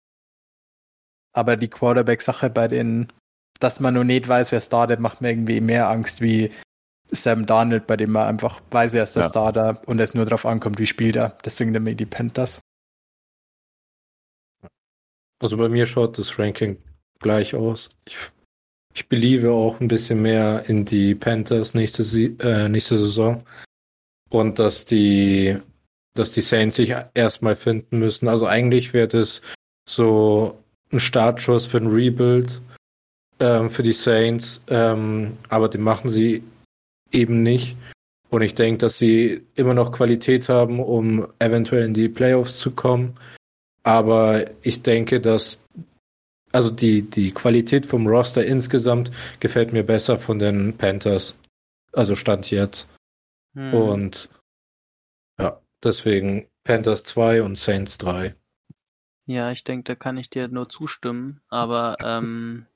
[SPEAKER 2] Aber die Quarterback-Sache bei den, dass man nur nicht weiß, wer startet, macht mir irgendwie mehr Angst wie Sam Darnold, bei dem man einfach weiß, er ist der ja. Starter und es nur darauf ankommt, wie spielt er. Deswegen nehme ich die Panthers.
[SPEAKER 4] Also bei mir schaut das Ranking gleich aus. Ich, ich beliebe auch ein bisschen mehr in die Panthers nächste, äh, nächste Saison. Und dass die, dass die Saints sich erstmal finden müssen. Also eigentlich wäre das so ein Startschuss für ein Rebuild ähm, für die Saints. Ähm, aber den machen sie eben nicht. Und ich denke, dass sie immer noch Qualität haben, um eventuell in die Playoffs zu kommen. Aber ich denke, dass also die, die Qualität vom Roster insgesamt gefällt mir besser von den Panthers. Also Stand jetzt. Hm. Und ja, deswegen Panthers 2 und Saints 3.
[SPEAKER 3] Ja, ich denke, da kann ich dir nur zustimmen. Aber ähm,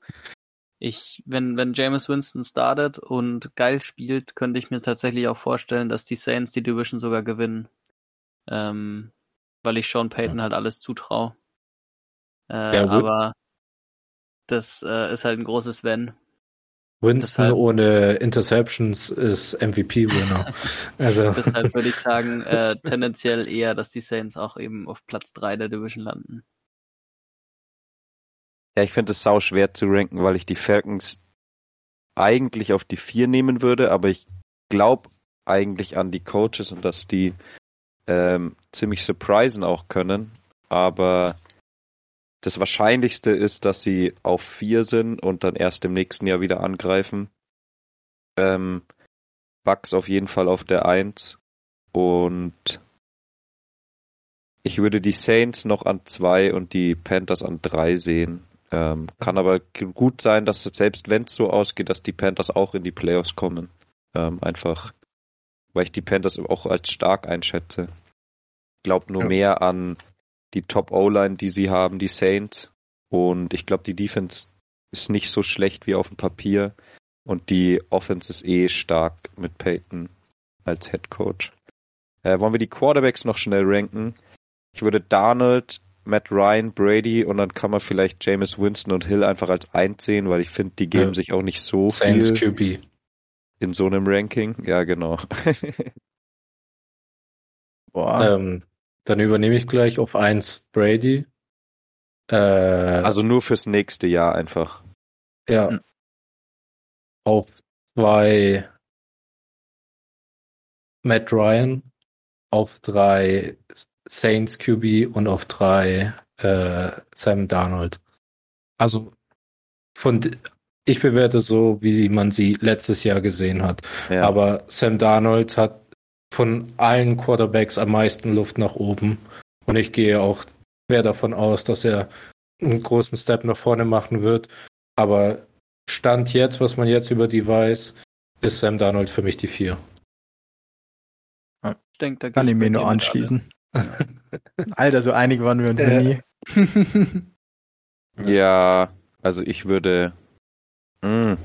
[SPEAKER 3] ich, wenn, wenn James Winston startet und geil spielt, könnte ich mir tatsächlich auch vorstellen, dass die Saints die Division sogar gewinnen. Ähm, weil ich Sean Payton halt alles zutraue. Äh, ja, aber das äh, ist halt ein großes Wenn.
[SPEAKER 4] Winston Deshalb, ohne Interceptions ist MVP-Winner. [LAUGHS]
[SPEAKER 3] also. Deshalb würde ich sagen, [LAUGHS] äh, tendenziell eher, dass die Saints auch eben auf Platz 3 der Division landen.
[SPEAKER 1] Ja, ich finde es sau schwer zu ranken, weil ich die Falcons eigentlich auf die 4 nehmen würde, aber ich glaube eigentlich an die Coaches und dass die ähm, ziemlich surprisen auch können. Aber das Wahrscheinlichste ist, dass sie auf vier sind und dann erst im nächsten Jahr wieder angreifen. Ähm, Bucks auf jeden Fall auf der Eins und ich würde die Saints noch an zwei und die Panthers an drei sehen. Ähm, kann aber gut sein, dass selbst wenn es so ausgeht, dass die Panthers auch in die Playoffs kommen. Ähm, einfach, weil ich die Panthers auch als stark einschätze. Ich glaube nur ja. mehr an die Top-O-Line, die sie haben, die Saints. Und ich glaube, die Defense ist nicht so schlecht wie auf dem Papier. Und die Offense ist eh stark mit Peyton als Head Coach. Äh, wollen wir die Quarterbacks noch schnell ranken? Ich würde Darnold, Matt Ryan, Brady und dann kann man vielleicht Jameis Winston und Hill einfach als eins sehen, weil ich finde, die geben ja. sich auch nicht so Saints viel QB. in so einem Ranking. Ja, genau.
[SPEAKER 4] Boah. [LAUGHS] Ähm, dann übernehme ich gleich auf 1 Brady.
[SPEAKER 1] Äh, also nur fürs nächste Jahr einfach.
[SPEAKER 4] Ja. Mhm. Auf 2 Matt Ryan. Auf 3 Saints QB und auf 3 äh, Sam Darnold. Also von ich bewerte so, wie man sie letztes Jahr gesehen hat. Ja. Aber Sam Darnold hat von allen Quarterbacks am meisten Luft nach oben. Und ich gehe auch schwer davon aus, dass er einen großen Step nach vorne machen wird. Aber Stand jetzt, was man jetzt über die weiß, ist Sam Darnold für mich die vier.
[SPEAKER 2] Ich denke, da kann ich mir nur anschließen. Alter, so einig waren wir uns äh. nie.
[SPEAKER 1] ja, also ich würde. Mh.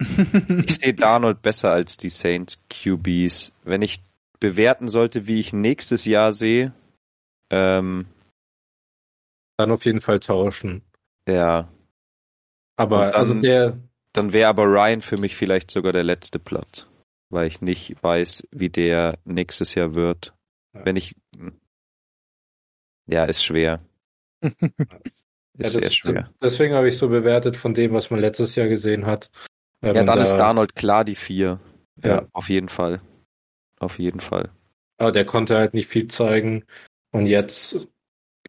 [SPEAKER 1] [LAUGHS] Ich sehe Darnold besser als die Saints QBs. Wenn ich bewerten sollte, wie ich nächstes Jahr sehe, ähm,
[SPEAKER 4] dann auf jeden Fall tauschen.
[SPEAKER 1] Ja.
[SPEAKER 4] Aber dann, also der.
[SPEAKER 1] Dann wäre aber Ryan für mich vielleicht sogar der letzte Platz, weil ich nicht weiß, wie der nächstes Jahr wird. Ja. Wenn ich. Ja, ist schwer. [LAUGHS] ist
[SPEAKER 4] ja, das, sehr schwer. Deswegen habe ich so bewertet von dem, was man letztes Jahr gesehen hat.
[SPEAKER 1] Ja, dann da, ist Darnold klar die vier. Ja, ja, auf jeden Fall. Auf jeden Fall.
[SPEAKER 4] Aber der konnte halt nicht viel zeigen. Und jetzt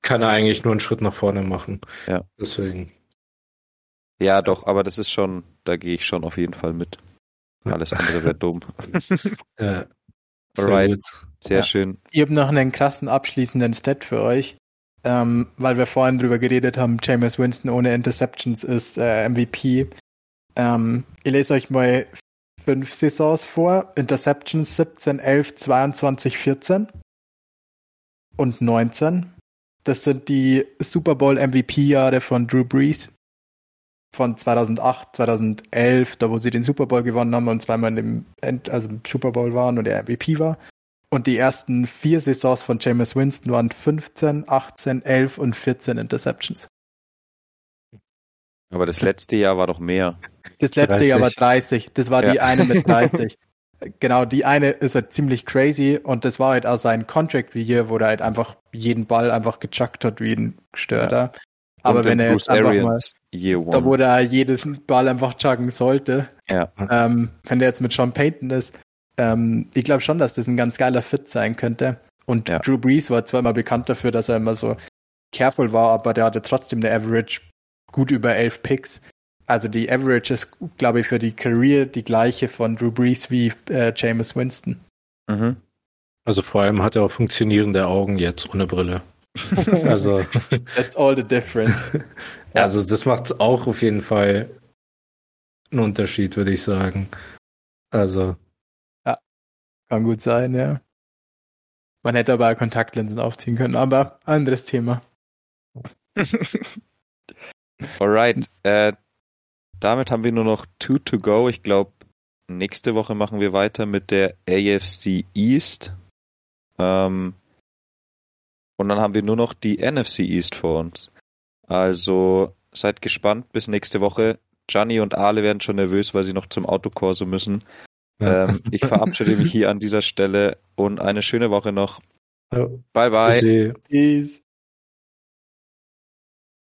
[SPEAKER 4] kann er eigentlich nur einen Schritt nach vorne machen.
[SPEAKER 1] Ja.
[SPEAKER 4] Deswegen.
[SPEAKER 1] Ja, doch, aber das ist schon, da gehe ich schon auf jeden Fall mit. Alles andere wäre dumm. [LAUGHS]
[SPEAKER 4] ja.
[SPEAKER 1] Alright. Sehr ja. schön.
[SPEAKER 2] Ich habe noch einen krassen abschließenden Stat für euch. Ähm, weil wir vorhin drüber geredet haben, Jameis Winston ohne Interceptions ist äh, MVP. Ähm, ich lese euch mal fünf Saisons vor. Interceptions 17, 11, 22, 14 und 19. Das sind die Super Bowl MVP-Jahre von Drew Brees. Von 2008, 2011, da wo sie den Super Bowl gewonnen haben und zweimal im, End, also im Super Bowl waren und er MVP war. Und die ersten vier Saisons von Jameis Winston waren 15, 18, 11 und 14 Interceptions.
[SPEAKER 1] Aber das letzte Jahr war doch mehr.
[SPEAKER 2] Das letzte 30. Jahr war 30. Das war ja. die eine mit [LAUGHS] 30. genau, die eine ist halt ziemlich crazy und das war halt auch sein Contract wie hier, wo er halt einfach jeden Ball einfach gechuckt hat wie ein Gestörter. Ja. Aber wenn er jetzt einfach Arians mal, da wo er jedes Ball einfach chuggen sollte,
[SPEAKER 1] ja.
[SPEAKER 2] ähm, wenn der jetzt mit Sean Payton ist, ähm, ich glaube schon, dass das ein ganz geiler Fit sein könnte. Und ja. Drew Brees war zwar immer bekannt dafür, dass er immer so careful war, aber der hatte trotzdem eine Average gut über elf Picks. also die Average ist, glaube ich, für die Career die gleiche von Drew Brees wie äh, Jameis Winston.
[SPEAKER 4] Mhm. Also vor allem hat er auch funktionierende Augen jetzt ohne Brille. [LAUGHS] also
[SPEAKER 2] That's all the difference. [LAUGHS]
[SPEAKER 4] also das macht auch auf jeden Fall einen Unterschied, würde ich sagen. Also.
[SPEAKER 2] Ja, kann gut sein, ja. Man hätte aber Kontaktlinsen aufziehen können, aber anderes Thema. [LAUGHS]
[SPEAKER 1] Alright, äh, damit haben wir nur noch two to go. Ich glaube, nächste Woche machen wir weiter mit der AFC East. Ähm, und dann haben wir nur noch die NFC East vor uns. Also seid gespannt bis nächste Woche. Gianni und Ale werden schon nervös, weil sie noch zum Autokorso müssen. Ähm, ich verabschiede mich hier an dieser Stelle und eine schöne Woche noch. Bye bye.
[SPEAKER 2] Peace.